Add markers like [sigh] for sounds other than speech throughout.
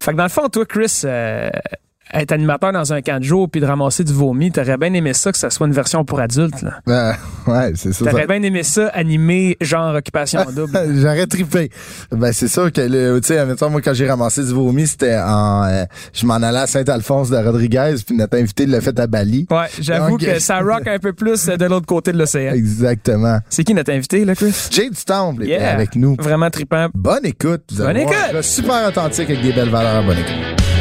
Fait que dans le fond, toi, Chris, euh, être animateur dans un camp de jour puis de ramasser du vomi, t'aurais bien aimé ça que ça soit une version pour adultes. Là. Ben, ouais, c'est ça. T'aurais bien aimé ça animé genre occupation [laughs] double. J'aurais trippé. Ben, c'est sûr que, le- tu sais, admettons, moi, quand j'ai ramassé du vomi, c'était en, euh, je m'en allais à Saint-Alphonse de Rodriguez, puis notre invité l'a fait à Bali. Ouais, j'avoue Donc, que ça [laughs] rock un peu plus de l'autre côté de l'océan. Exactement. C'est qui notre invité, là, Chris? Jade Stamble était Yeah. avec nous. Vraiment trippant. Bonne écoute. Bonne écoute. Super authentique avec des belles valeurs. Bonne écoute.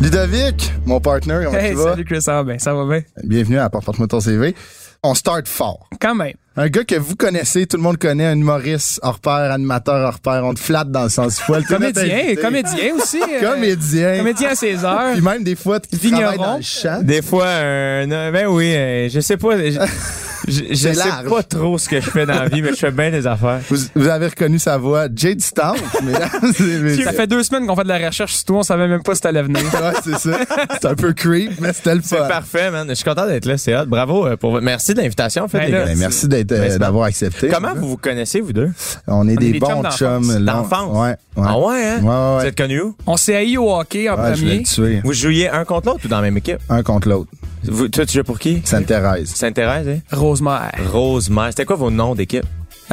Ludovic, mon partner, comment Hey, tu vas? salut Chris, ah ben, ça va bien. Bienvenue à Porte-moi ton CV. On start fort. Quand même. Un gars que vous connaissez, tout le monde connaît, un humoriste hors pair, animateur hors pair. On te flatte dans le sens du poil. [laughs] Comédien, comédien aussi. euh, Comédien. Comédien à ses heures. Puis même des fois, tu travailles dans le champ. Des fois, un, un- ben oui, euh, je sais pas, je, [laughs] je, je C'est sais large. pas trop ce que je fais dans la vie, mais je fais bien des affaires. Vous, vous avez reconnu sa voix, Jade Stamp. mais [laughs] c'est Ça fait deux semaines qu'on fait de la recherche sur toi, on savait même pas si t'allais venir. [laughs] Ouais, c'est ça. C'est un peu creep, mais c'était le C'est fun. parfait, man. Je suis content d'être là, c'est hot. Bravo euh, pour votre, merci de l'invitation, en fait, Ben. Ben, merci d'être, euh, c'est d'avoir accepté. Comment vous vous connaissez, vous deux? On est des des bons chums d'enfance. Ouais, ouais. Ah ouais, hein? Ouais, ouais, Vous êtes connus où? On s'est haï au hockey en je premier. Vous jouiez un contre l'autre ou dans la même équipe? Un contre l'autre. Vous, toi, tu joues pour qui? Sainte-Thérèse. Sainte-Thérèse, hein? Rosemère. Rosemère. C'était quoi vos noms d'équipe?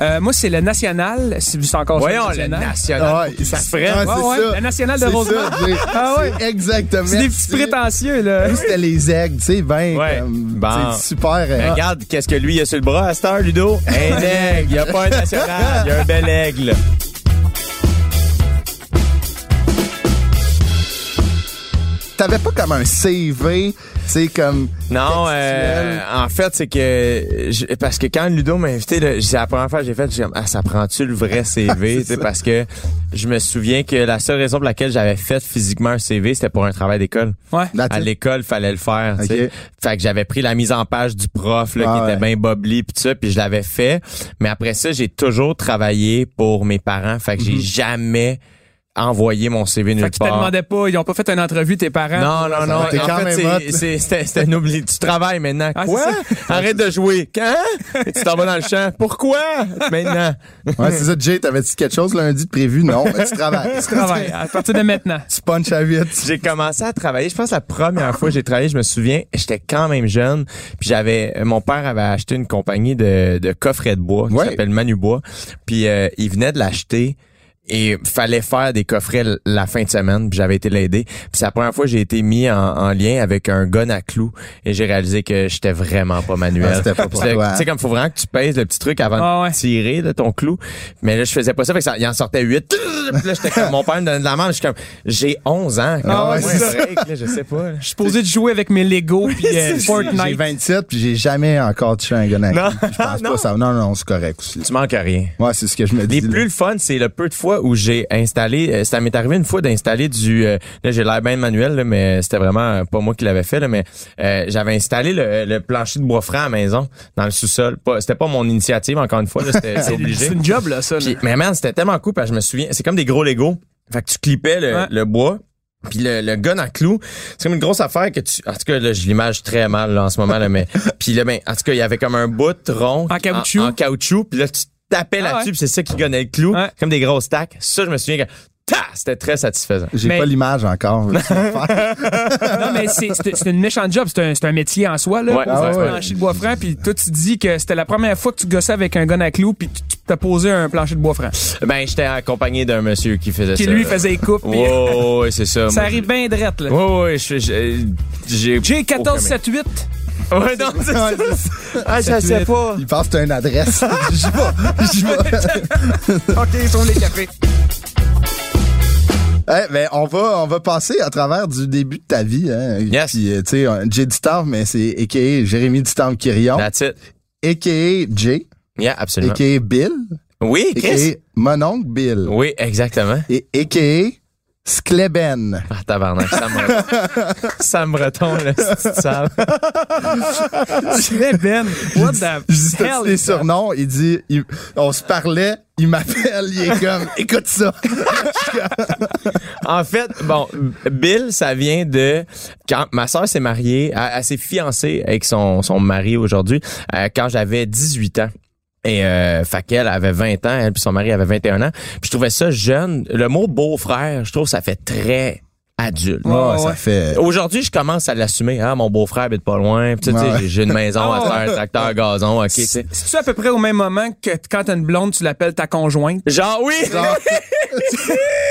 Euh, moi, c'est le national. Si c'est encore Voyons, le national. national. Ouais, ça c'est- se ouais, Ouais, la nationale de c'est- Ah ouais. exactement. C'est des petits prétentieux, là. C'était les aigles, tu sais, ben, Ouais. comme, Bon. tu sais, super. Mais regarde, qu'est-ce que lui il a sur le bras à cette heure, Ludo? Un [laughs] aigle. Il n'y a pas un national, il y a un bel aigle. T'avais pas comme un CV, sais, comme. Non, euh, en fait, c'est que je- parce que quand Ludo m'a invité, là, c'est la première fois que j'ai fait, j'ai comme ah ça prend-tu le vrai [laughs] CV, tu sais, parce que je me souviens que la seule raison pour laquelle j'avais fait physiquement un CV, c'était pour un travail d'école. Ouais. À l'école, fallait le faire. tu sais. Ok. Fait que j'avais pris la mise en page du prof là, Ah qui ouais. était bien bobli puis tout ça, puis je l'avais fait. Mais après ça, j'ai toujours travaillé pour mes parents. Fait que j'ai jamais envoyé mon CV nulle Fait qu'ils te part. demandaient pas, ils ont pas fait une entrevue, tes parents. Non, non, non. T'es En quand fait, même c'est- c'était c'était un oubli. Tu travailles maintenant. Ah, Quoi? Arrête de jouer. Quand? Et tu t'en vas dans le champ. Pourquoi? Maintenant. Ouais, c'est ça, Jay, t'avais-tu quelque chose lundi de prévu? Non, tu travailles. [laughs] Tu travailles à partir de maintenant. Tu punches à vite. J'ai commencé à travailler. Je pense que la première fois que j'ai travaillé, je me souviens, j'étais quand même jeune. Puis j'avais, mon père avait acheté une compagnie de, de coffrets de bois qui Ouais. s'appelle Manubois. Puis euh, il venait de l'acheter. Et fallait faire des coffrets la fin de semaine, puis j'avais été l'aider. Puis c'est la première fois que j'ai été mis en, en lien avec un gun à clous et j'ai réalisé que j'étais vraiment pas manuel. Ah, c'était pas? Tu sais comme faut vraiment que tu pèses le petit truc avant Ah ouais. de tirer de ton clou. Mais là je faisais pas ça, fait que ça il en sortait huit. Puis là j'étais comme mon père me donnait de la main, je suis comme j'ai 11 ans. Ah ouais, c'est break, là, je sais pas. là. Je suis posé de jouer avec mes Lego puis euh, J'ai Fortnite. 27 puis j'ai jamais encore touché un gun à clous. Je pense non. pas ça. Non, non, c'est correct aussi. Tu manques à rien. Ouais, c'est ce que je me dis. Les plus le fun, c'est le peu de fois où j'ai installé. euh, Ça m'est arrivé une fois d'installer du. euh, là, j'ai l'air bien manuel, là, mais c'était vraiment pas moi qui l'avais fait. Là, mais euh, j'avais installé le, le plancher de bois franc à la maison, dans le sous-sol. Pas, c'était pas mon initiative, encore une fois. là, C'était [laughs] c'est obligé. C'est une job, là, ça. là. Puis, mais man, c'était tellement cool parce que je me souviens, c'est comme des gros Lego. Fait que tu clippais le, Ouais. le bois. Puis le, le gun à clous, c'est comme une grosse affaire que tu... En tout cas, là, je l'image très mal là, en ce moment, là, mais... [laughs] Puis là, ben, en tout cas, il y avait comme un bout rond... En caoutchouc. En, caoutchouc. Puis là, tu tapais Ah là-dessus, ouais. puis c'est ça qui gonnait le clou. Ouais. Comme des grosses tacs. Ça, je me souviens que... Ta! C'était très satisfaisant. J'ai Mais- pas l'image encore. [laughs] [laughs] Non, mais c'est une méchante job. C'est un, métier en soi, là. Ouais, Pour ah faire ouais. un plancher de bois franc. Puis toi, tu dis que c'était la première fois que tu gossais avec un gun à clous puis tu tu t'as posé un plancher de bois franc. Ben, j'étais accompagné d'un monsieur qui faisait Qui, ça. lui, là. faisait les coupes. puis Ouais, ouais, c'est ça. [laughs] ça Moi, arrive bien drette, là. Ouais, ouais, je- je- j'ai... J'ai aucun 14, 7, 8. Ouais, non, [laughs] c'est ça. Ah, je sais pas. Il pense que t'as une adresse. [laughs] J'y vais. J'y vais. [laughs] OK, sur les cafés. Eh, ben, on va, on va passer à travers du début de ta vie, hein. Yes. Puis, euh, tu sais, Jay Distam, mais c'est a.k.a. Jérémy Distam Quirion, That's it. a.k.a. Jay, Yeah, absolument. a.k.a. Bill, Oui, Chris. a.k.a. mon oncle Bill, Oui, exactement. et a.k.a. Skleben. Ah, tabarnak, ça me, [laughs] ça me retombe, le petit sale. C'est Ben. What the Je dis, hell that? surnoms? Il dit, il- on se parlait, il m'appelle, il est comme, [laughs] écoute ça. En fait, bon, Bill, ça vient de quand ma sœur s'est mariée, elle, elle s'est fiancée avec son, son mari aujourd'hui, euh, quand j'avais 18 ans. Et euh, fait qu'elle avait 20 ans, elle puis son mari avait 21 ans. Puis je trouvais ça jeune. Le mot beau-frère, je trouve que ça fait très adulte. Ouais, ouais. ça fait. Aujourd'hui, je commence à l'assumer. Ah, mon beau-frère habite pas loin. Sais, Ouais. j'ai- une maison à Oh. terre, tracteur, gazon. OK, tu sais. C'est-tu à peu près au même moment que quand t'as une blonde, tu l'appelles ta conjointe? Genre, oui! Genre, [laughs] [laughs]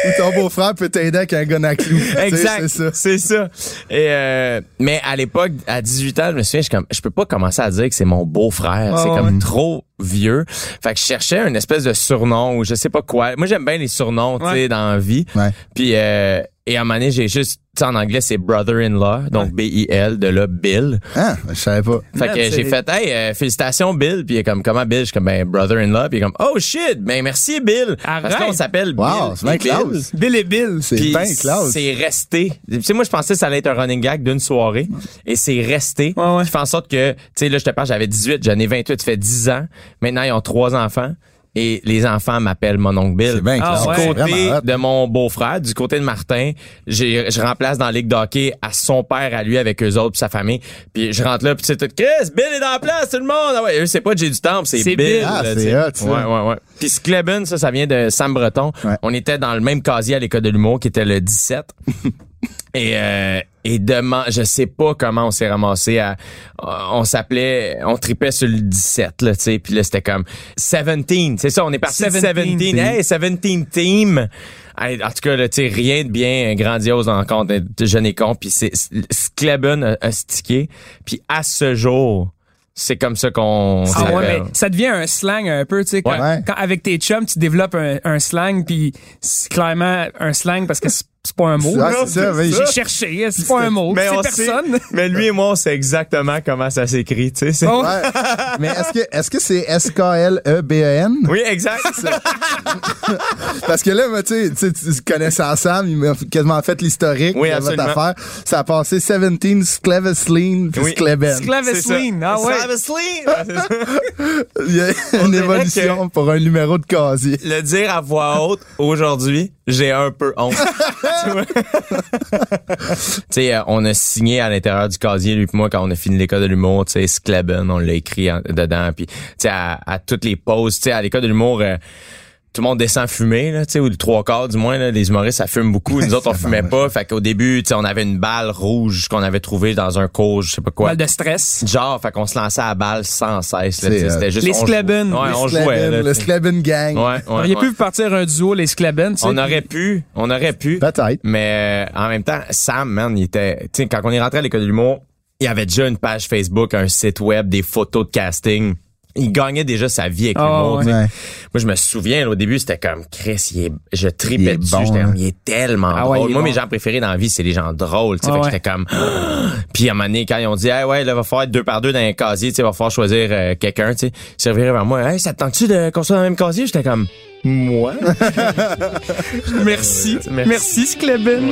ou ton beau-frère peut t'aider avec un gun à sais, Exact. C'est ça. C'est ça. Et euh, mais à l'époque, à 18 ans, je me souviens, je, comme, je peux pas commencer à dire que c'est mon beau-frère. c'est Ah, comme ouais. trop vieux. Fait que je cherchais une espèce de surnom ou je sais pas quoi. Moi, j'aime bien les surnoms, tu sais, Ouais. dans la vie. Ouais. Puis euh, et à un moment donné, j'ai juste, tu sais, en anglais, c'est brother-in-law, donc B-I-L, de là, Bill. Ah, je savais pas. Fait que j'ai fait, hey, euh, félicitations Bill. Puis il est comme, comment Bill? Je suis comme, ben, brother-in-law. Puis il est comme, oh shit, ben merci Bill. Parce Arrête. qu'on s'appelle Wow, Bill. c'est bien et Bill. classe. Bill et Bill. C'est bien classe. c'est resté. Tu sais, moi, je pensais que ça allait être un running gag d'une soirée. Et c'est resté. Ouais, ouais. Qui fait en sorte que, tu sais, là, je te parle, j'avais 18, j'en ai 28, ça fait 10 ans. Maintenant, ils ont trois enfants. Et les enfants m'appellent mon oncle Bill. C'est bien Ah, ouais. Du côté de mon beau-frère, du côté de Martin, j'ai, je remplace dans la ligue d'hockey à son père, à lui, avec eux autres, puis sa famille. Puis je rentre là, puis c'est tout, Chris, Bill est dans la place, tout le monde. Ah ouais, eux, c'est pas J'ai du Temple, c'est C'est Bill. Bill. Ah, c'est hot, ça. Ouais, ouais, ouais. Puis Skleben, ça, ça vient de Sam Breton. Ouais. On était dans le même casier à l'école de l'humour, qui était le 17. [laughs] Et euh, et demain, je sais pas comment on s'est ramassé à on s'appelait on tripait sur le 17 là, tu sais, puis là c'était comme 17, c'est ça, on est parti de 17 17. team. Hey, 17 team. Hey, en tout cas, là, tu sais, rien de bien grandiose en compte de jeune et con, puis c'est Skleben a, a stické, puis à ce jour, c'est comme ça qu'on Ah ouais, mais ça devient un slang un peu, tu sais, quand, Ouais. quand avec tes chums, tu développes un, un slang, puis c'est clairement un slang parce que c'est pas un mot. Ah, ça, mais J'ai cherché, c'est pas un mot, Mais on c'est sait- personne. mais lui et moi, on sait exactement comment ça s'écrit, tu sais. Oh, Ouais. [laughs] Mais est-ce que est-ce que c'est S-K-L-E-B-E-N? Oui, exact. [laughs] Parce que là, moi, tu sais, tu sais, tu connaissais ensemble, il m'a quasiment fait l'historique Oui, de votre affaire. Ça a passé 17, Skleveslin, puis Oui. Sclaveslin, ah ouais. Slaveslin. [laughs] Il y a On une évolution pour un numéro de casier. Le dire à voix haute aujourd'hui, j'ai un peu honte. [laughs] Tu sais, euh, on a signé à l'intérieur du casier, lui et moi, quand on a fini l'école de l'humour, tu sais, Skleben, on l'a écrit dedans. Puis, tu à, toutes les pauses, tu à l'école de l'humour, euh, tout le monde descend fumer, là, tu sais, ou le trois quarts du moins, là, les humoristes, ça fume beaucoup. Nous [laughs] autres, on fumait pas. Fait qu'au début, tu sais, on avait une balle rouge qu'on avait trouvée dans un cours, je sais pas quoi. Mal de stress. Genre, fait qu'on se lançait à la balle sans cesse. là, sais, euh, C'était juste les. Skleben. Ouais, Les on Skleben, jouait. là, le Gang. Ouais, ouais, On aurait ouais. pu partir un duo, les sais. On aurait pu, on aurait pu. Peut-être. Mais euh, en même temps, Sam, man, il était, tu sais, quand on est rentré à l'école de l'humour, il avait déjà une page Facebook, un site web, des photos de casting. Il gagnait déjà sa vie avec Ah, l'humour. ouais. Moi, je me souviens, là, au début, c'était comme Chris, il est, je Il tripais dessus. bon, hein. il est tellement Ah drôle. il est Moi, bon. mes gens préférés dans la vie, c'est les gens drôles. tu sais. Ah Fait que ouais. j'étais comme, [gasps] puis à un moment donné, quand ils ont dit, hey, ouais, là, va falloir être deux par deux dans un casier, tu sais, va falloir choisir euh, quelqu'un, tu sais. Vers moi, hey, ça te tente-tu de qu'on soit dans le même casier? J'étais comme, moi? [laughs] Merci. [laughs] Merci. Merci, Skleben.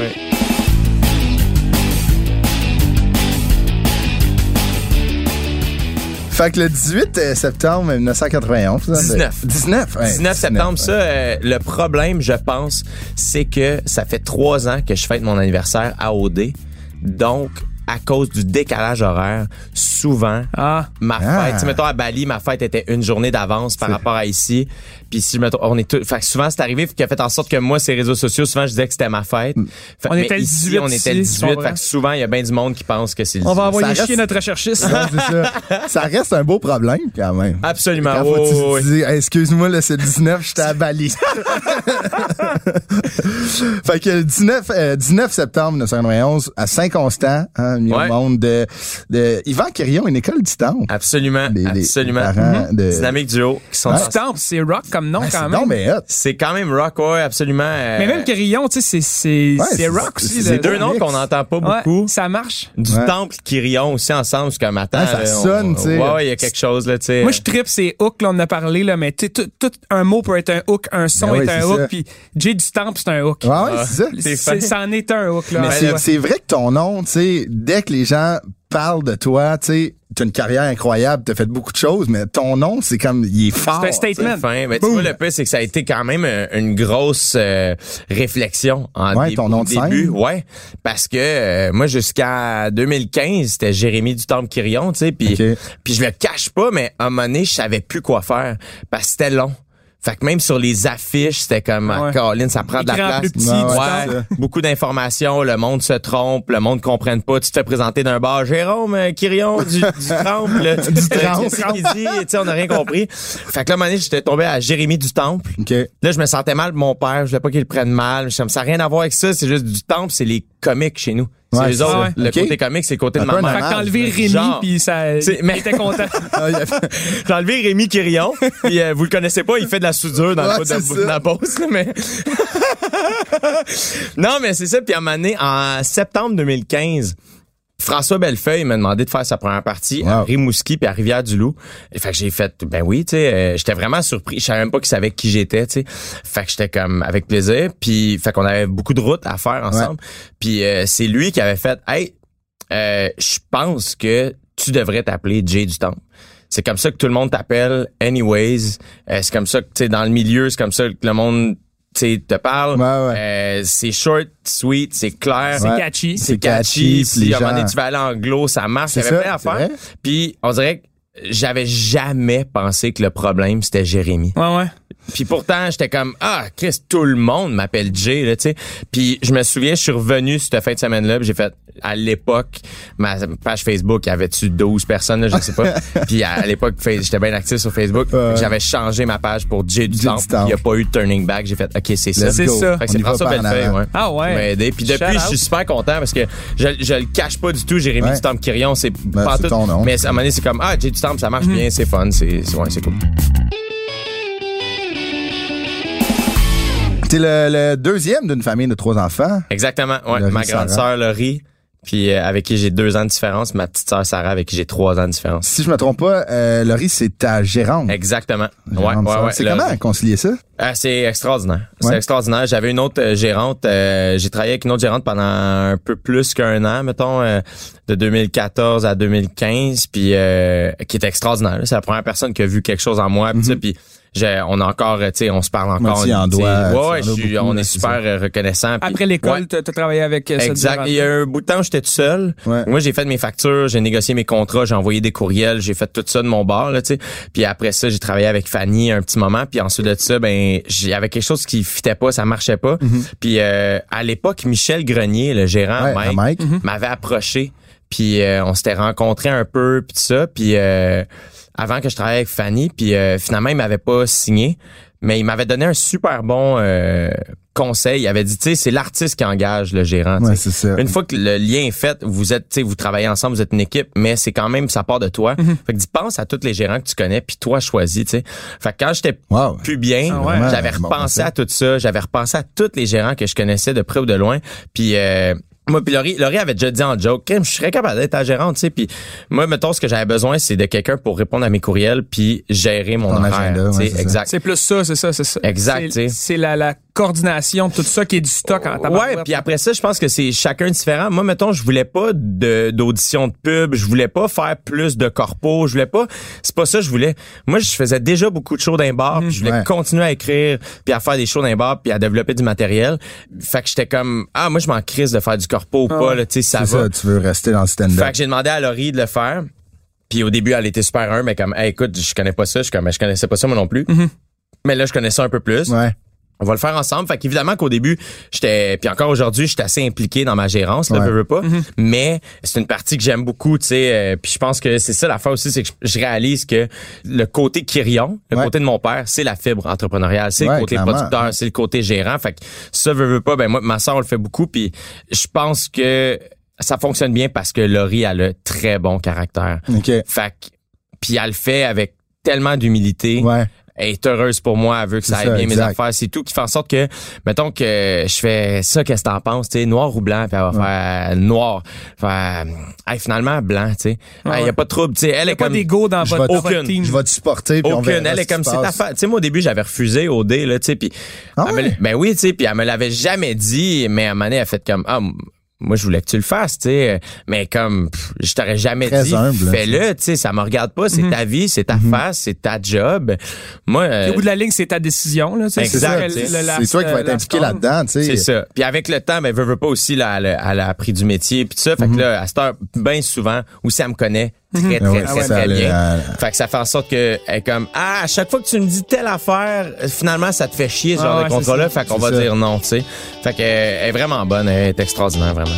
Fait que le 18 euh, septembre 1991. ça, 19. c'est- 19. ouais, 19 septembre, ouais. ça, euh, le problème, je pense, c'est que ça fait trois ans que je fête mon anniversaire à OD. Donc, à cause du décalage horaire, souvent, Ah. ma Ah. fête, tu sais, mettons à Bali, ma fête était une journée d'avance par rapport à ici. Puis si je me trompe, on est tout, fait que souvent c'est arrivé qui a fait en sorte que moi ces réseaux sociaux, souvent je disais que c'était ma fête. Fait- On mais était ici, 18 on était le ici, 18, tu comprends? fait que souvent il y a bien du monde qui pense que c'est On va 18. envoyer Ça chier reste- notre recherchiste. C'est [laughs] ça. ça reste un beau problème, quand même. Absolument. Quand Oh, oui. Hey, excuse-moi, là, c'est le 19, j'étais à Bali. fait que le 19, euh, 19 septembre 1991, à Saint-Constant, hein, mis Ouais. au monde de, de Yvan Quirion, une école du temple. Absolument. Les- les absolument. parents de- Dynamique duo qui sont Ouais. Du temple, c'est rock comme nom Ouais, quand c'est même. donc, mais. C'est quand même rock, ouais, absolument. euh, Mais même Carillon, tu sais, c'est Ouais, rock aussi. c'est deux noms qu'on n'entend pas Ouais, beaucoup. ça marche. Du Ouais. temple qui rions aussi ensemble, jusqu'à matin. Ouais, ça sonne, tu sais. Ouais, il y a quelque chose, là, tu sais. Moi, je tripe ces hooks, là, on en a parlé, là, mais tu sais, tout, tout un mot peut être un hook, un son Ben oui, est un hook, puis J du temple, c'est un hook. Ouais, ouais, c'est ça. Ça en est un hook, là. Mais c'est vrai que ton nom, tu sais, dès que les gens parlent de toi, tu sais, t'as une carrière incroyable, t'as fait beaucoup de choses, mais ton nom, c'est comme, il est fort. C'est un statement. fin. Mais tu vois, le pire, c'est que ça a été quand même un- une grosse euh, réflexion en Ouais, dé- ton nom au de début. scène. Ouais, parce que euh, moi, jusqu'à 2015, c'était Jérémy du Temple Quirion, tu sais, puis Ok. puis je le cache pas, mais à un moment donné, je savais plus quoi faire parce que c'était long. Fait que même sur les affiches, c'était comme, ah, Ouais. Caroline, ça prend de la place. plus petit, Ouais, du [laughs] beaucoup d'informations, le monde se trompe, le monde comprenne pas. Tu te fais présenter d'un bar, Jérôme euh, Quirion du, du [laughs] Temple. là. Du Temple. Qu'est-ce qu'il dit? Tu sais, on n'a rien compris. Fait que là, à un moment donné, j'étais tombé à Jérémy du Temple. OK. Là, je me sentais mal pour mon père. Je voulais pas qu'il le prenne mal. Je me ça n'a rien à voir avec ça. C'est juste du Temple, c'est les comiques chez nous. C'est Ouais, les c'est autres. Le côté comique, c'est le côté de ma mère. Fait que t'as enlevé. Rémi, puis ça, C'est- mais- il était content. [laughs] Ah, il a fait- J'ai enlevé Rémi Quirion. puis euh, vous le connaissez pas, il fait de la soudure dans Ouais, le bout de, c'est de ça. la là, mais [laughs] non, mais c'est ça. Puis à un moment donné, en septembre 2015. François Bellefeuille m'a demandé de faire sa première partie à Wow. Rimouski puis à Rivière-du-Loup. Et fait que j'ai fait ben oui, tu sais, euh, j'étais vraiment surpris, je savais même pas qu'il savait qui j'étais, tu sais. Fait que j'étais comme avec plaisir, puis fait qu'on avait beaucoup de routes à faire ensemble. Puis euh, c'est lui qui avait fait "Hey, euh, je pense que tu devrais t'appeler Jay du Temple." C'est comme ça que tout le monde t'appelle anyways. Euh, c'est comme ça que tu sais dans le milieu, c'est comme ça que le monde tu sais te parle. Ouais, ouais. Euh, c'est short, sweet, c'est clair. C'est catchy. C'est catchy, catchy. puis les Si à un moment donné, tu vas aller anglo, ça marche. Il y C'est avait plein d'affaires. Puis on dirait que j'avais jamais pensé que le problème c'était Jérémy. Ouais, ouais. Puis pourtant, j'étais comme ah, Chris, tout le monde m'appelle Jay là, tu sais. Puis je me souviens, je suis revenu cette fin de semaine là, j'ai fait à l'époque ma page Facebook, avait-tu 12 personnes là, je sais pas. [laughs] puis à l'époque, j'étais bien actif sur Facebook, j'avais changé ma page pour Jay du. Temple. Il y a pas eu de turning back, j'ai fait OK, c'est ça. C'est ça. Fait que c'est François Bellefeuille, ouais. Ah ouais. M'a aidé. Puis depuis, je suis super content parce que je, je le cache pas du tout, Jérémy Ouais. du Temple Quirion, c'est Ben, pas tout. ton nom. Mais à un moment donné, c'est comme ah, Jay du Ça marche bien, c'est fun, c'est c'est ouais, c'est cool. T'es le, le deuxième d'une famille de trois enfants. Exactement. Ouais, Laurie, ma grande Sarah. sœur Laurie, puis euh, avec qui j'ai deux ans de différence, ma petite sœur Sarah avec qui j'ai trois ans de différence. Si je me trompe pas, euh, Laurie, c'est ta gérante. Exactement. Ouais, Gérante ouais, ouais. C'est comment concilier ça? Ah, c'est extraordinaire. C'est extraordinaire. J'avais une autre euh, gérante. euh, j'ai travaillé avec une autre gérante pendant un peu plus qu'un an, mettons, euh, de 2014 à 2015, puis euh, qui est extraordinaire. C'est la première personne qui a vu quelque chose en moi. puis ça, Puis j'ai- on a encore, tu sais, on se parle encore. Moi, tu en dois je suis- beaucoup, on est super ça. reconnaissant. Après l'école, Ouais. t'as travaillé avec euh, Exact. Il y a un bout de temps où j'étais tout seul. Ouais. Moi, j'ai fait mes factures, j'ai négocié mes contrats, j'ai envoyé des courriels, j'ai fait tout ça de mon bord, là, tu sais. Puis après ça, j'ai travaillé avec Fanny un petit moment. Puis ensuite de ça, ben, il y avait quelque chose qui fitait pas, ça marchait pas. Puis euh, à l'époque, Michel Grenier, le gérant, Ouais, Mike, Mike. m'avait approché. Puis euh, on s'était rencontrés un peu, puis tout ça. Puis euh, avant que je travaille avec Fanny, puis euh, finalement, il m'avait pas signé. Mais il m'avait donné un super bon euh, conseil. Il avait dit, tu sais, c'est l'artiste qui engage le gérant. tu Ouais, ça. Une fois que le lien est fait, vous êtes, tu sais, vous travaillez ensemble, vous êtes une équipe, mais c'est quand même ça part de toi. Fait que dis pense à tous les gérants que tu connais, puis toi choisis, tu sais. Fait que quand j'étais Wow. plus bien, Ah ouais. j'avais repensé à tout ça, j'avais repensé à tous les gérants que je connaissais de près ou de loin, puis euh, moi puis Laurie, Laurie avait déjà dit en joke, je serais capable d'être ta gérante, tu sais, puis moi mettons ce que j'avais besoin, c'est de quelqu'un pour répondre à mes courriels puis gérer mon Ton horaire, agenda, tu sais, ouais, c'est exact. C'est plus ça, c'est ça, c'est ça. Exact, C'est- tu sais. C'est la, la coordination de tout ça qui est du stock en Ouais, tabarouette. puis après ça, je pense que c'est chacun différent. Moi, mettons, je voulais pas de d'audition de pub, je voulais pas faire plus de corpo, je voulais pas. C'est pas ça que je voulais. Moi, je faisais déjà beaucoup de shows d'un bar, puis je voulais Ouais. continuer à écrire, puis à faire des shows d'un bar, puis à développer du matériel. Fait que j'étais comme ah, moi je m'en crise de faire du corpo ou pas là, tu sais, ça C'est va. ça, tu veux rester dans le stand-up. Fait que j'ai demandé à Laurie de le faire. Puis au début, elle était super humble, mais comme, hey, écoute, je connais pas ça, je, comme, je connaissais pas ça moi non plus. Mais là, je connais ça un peu plus. Ouais. On va le faire ensemble. Fait qu'évidemment qu'au début, j'étais puis encore aujourd'hui, j'étais assez impliqué dans ma gérance, là, Ouais. veux, veux pas. Mm-hmm. Mais c'est une partie que j'aime beaucoup, tu sais. euh, puis je pense que c'est ça l'affaire aussi, c'est que je, réalise que le côté Kyrion, le Ouais. côté de mon père, c'est la fibre entrepreneuriale, c'est Ouais, le côté clairement. producteur, c'est le côté gérant. Fait que ça veut, pas. Ben moi, ma soeur, on le fait beaucoup. Puis je pense que ça fonctionne bien parce que Laurie a le très bon caractère. OK. Fait que puis elle le fait avec tellement d'humilité Ouais. Elle est heureuse pour moi, elle veut que ça aille ça, bien mes affaires, c'est tout qui fait en sorte que mettons que je fais ça qu'est-ce que t'en penses, tu sais, noir ou blanc, puis elle va faire noir, faire hey, finalement blanc, tu sais. Ouais, Hey, y a ouais. pas de trouble, tu sais, elle Il y est pas comme d'ego dans Je votre, aucune. team. Je vais te supporter. puis on aucune, verra elle est comme c'est ta. Tu sais, moi au début j'avais refusé au dé là, tu sais, puis Ah ouais? ben oui, tu sais, puis elle me l'avait jamais dit, mais à un moment donné, elle a fait comme ah moi je voulais que tu le fasses, tu sais, mais comme pff, je t'aurais jamais Très dit fais-le, tu sais, ça me regarde pas, c'est ta vie, c'est ta face, c'est ta job. Moi euh, Au bout de la ligne, c'est ta décision. Là, C'est ça, tu sais. c'est c'est toi qui vas être impliqué là-dedans, tu sais. C'est ça. Puis avec le temps, ben veut, veut pas aussi, là, elle, a- elle a appris du métier puis tout ça. Fait que là, à cette heure, bien souvent, aussi, elle me connaît très, très, Ouais, très, ça, très bien. elle- Fait que ça fait en sorte que elle est comme, ah, à chaque fois que tu me dis telle affaire, euh, finalement, ça te fait chier, ce Ah genre ouais, de contrat-là. Fait qu'on va ça. dire non, tu sais. Fait que, euh, elle est vraiment bonne, elle est extraordinaire, vraiment.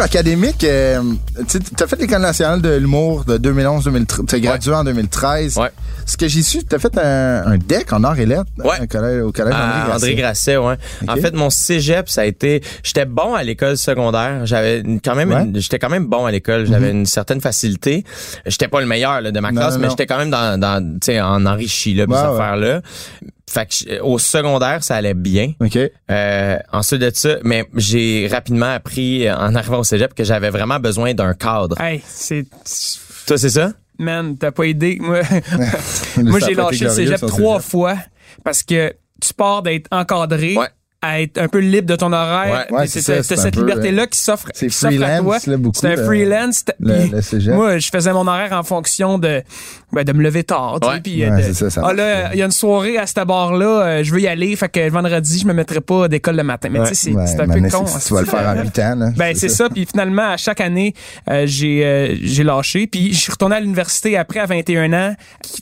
Parcours académique, euh, tu as fait l'École nationale de l'humour de 2011-2013. Tu gradué en 2013. Ouais. Ce que j'ai su, tu as fait un, un deck en art et lettres Ouais. au collège, au collège Ah, André André Grasset. Ouais. En fait, mon cégep, ça a été, j'étais bon à l'école secondaire. J'avais quand même, j'étais quand même bon à l'école. J'avais une certaine facilité. J'étais pas le meilleur là, de ma Non, classe, non, mais j'étais quand même dans, dans tu sais, en enrichi là, cette affaire-là. Fait que je- au secondaire, ça allait bien. OK. Euh, ensuite de ça, mais j'ai rapidement appris euh, en arrivant au cégep que j'avais vraiment besoin d'un cadre. Hey, c'est. Toi, c'est ça? Man, t'as pas aidé. Moi, [laughs] moi a j'ai lâché le cégep trois cégep. fois parce que tu pars d'être encadré Ouais. À être un peu libre de ton horaire. Ouais, ouais, C'est- cette liberté-là qui s'offre à toi. freelance, là, beaucoup, C'est un le- freelance. le- le cégep. Moi, je faisais mon horaire en fonction de, ben, de me lever tard. tu sais, Ouais. puis, euh, Ouais, de- c'est ça, ça ah là, il y a une soirée à cette bar-là, euh, je veux y aller. Fait que le vendredi, je me mettrai pas d'école le matin. Mais Ouais. tu sais, c'est un peu con. Tu vas le faire en 8 ans. Là. Ben c'est ça. Puis finalement, à chaque année, euh, j'ai euh, j'ai lâché. Puis je suis retourné à l'université après à 21 ans.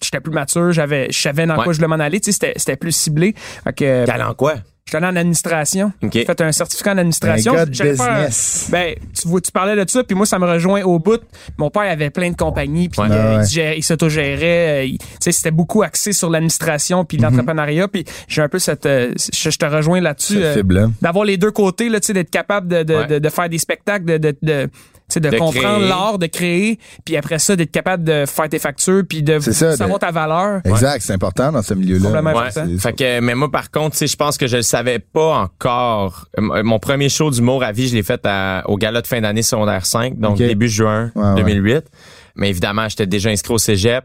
J'étais plus mature. J'avais, je savais dans Ouais. quoi je voulais m'en aller. Tu sais, c'était c'était plus ciblé. Fait que en quoi? J'étais allé en administration. OK. J'ai fait un certificat en administration. Un faire- business. ben tu tu parlais de ça. Puis moi, ça me rejoint au bout. Mon père avait plein de compagnies. Puis Ouais. euh, Ouais, il, gérait- il s'autogérait. euh, il- Tu sais, c'était beaucoup axé sur l'administration Mhm. puis l'entrepreneuriat. Puis j'ai un peu cette, euh, je, je te rejoins là-dessus. Euh, d'avoir les deux côtés, là, tu sais, d'être capable de, de, Ouais. de, de faire des spectacles, de, de, de, comprendre l'art, de créer, puis après ça, d'être capable de faire tes factures, puis de C'est ça, savoir de- ta valeur. Exact, c'est important dans ce milieu-là. Complètement Ouais. C'est- Fait que, mais moi, par contre, tu sais, je pense que je le savais pas encore. Euh, Mon premier show d'humour à vie, je l'ai fait à- au gala de fin d'année secondaire 5, donc début juin Ouais, ouais. 2008. Mais évidemment, j'étais déjà inscrit au cégep.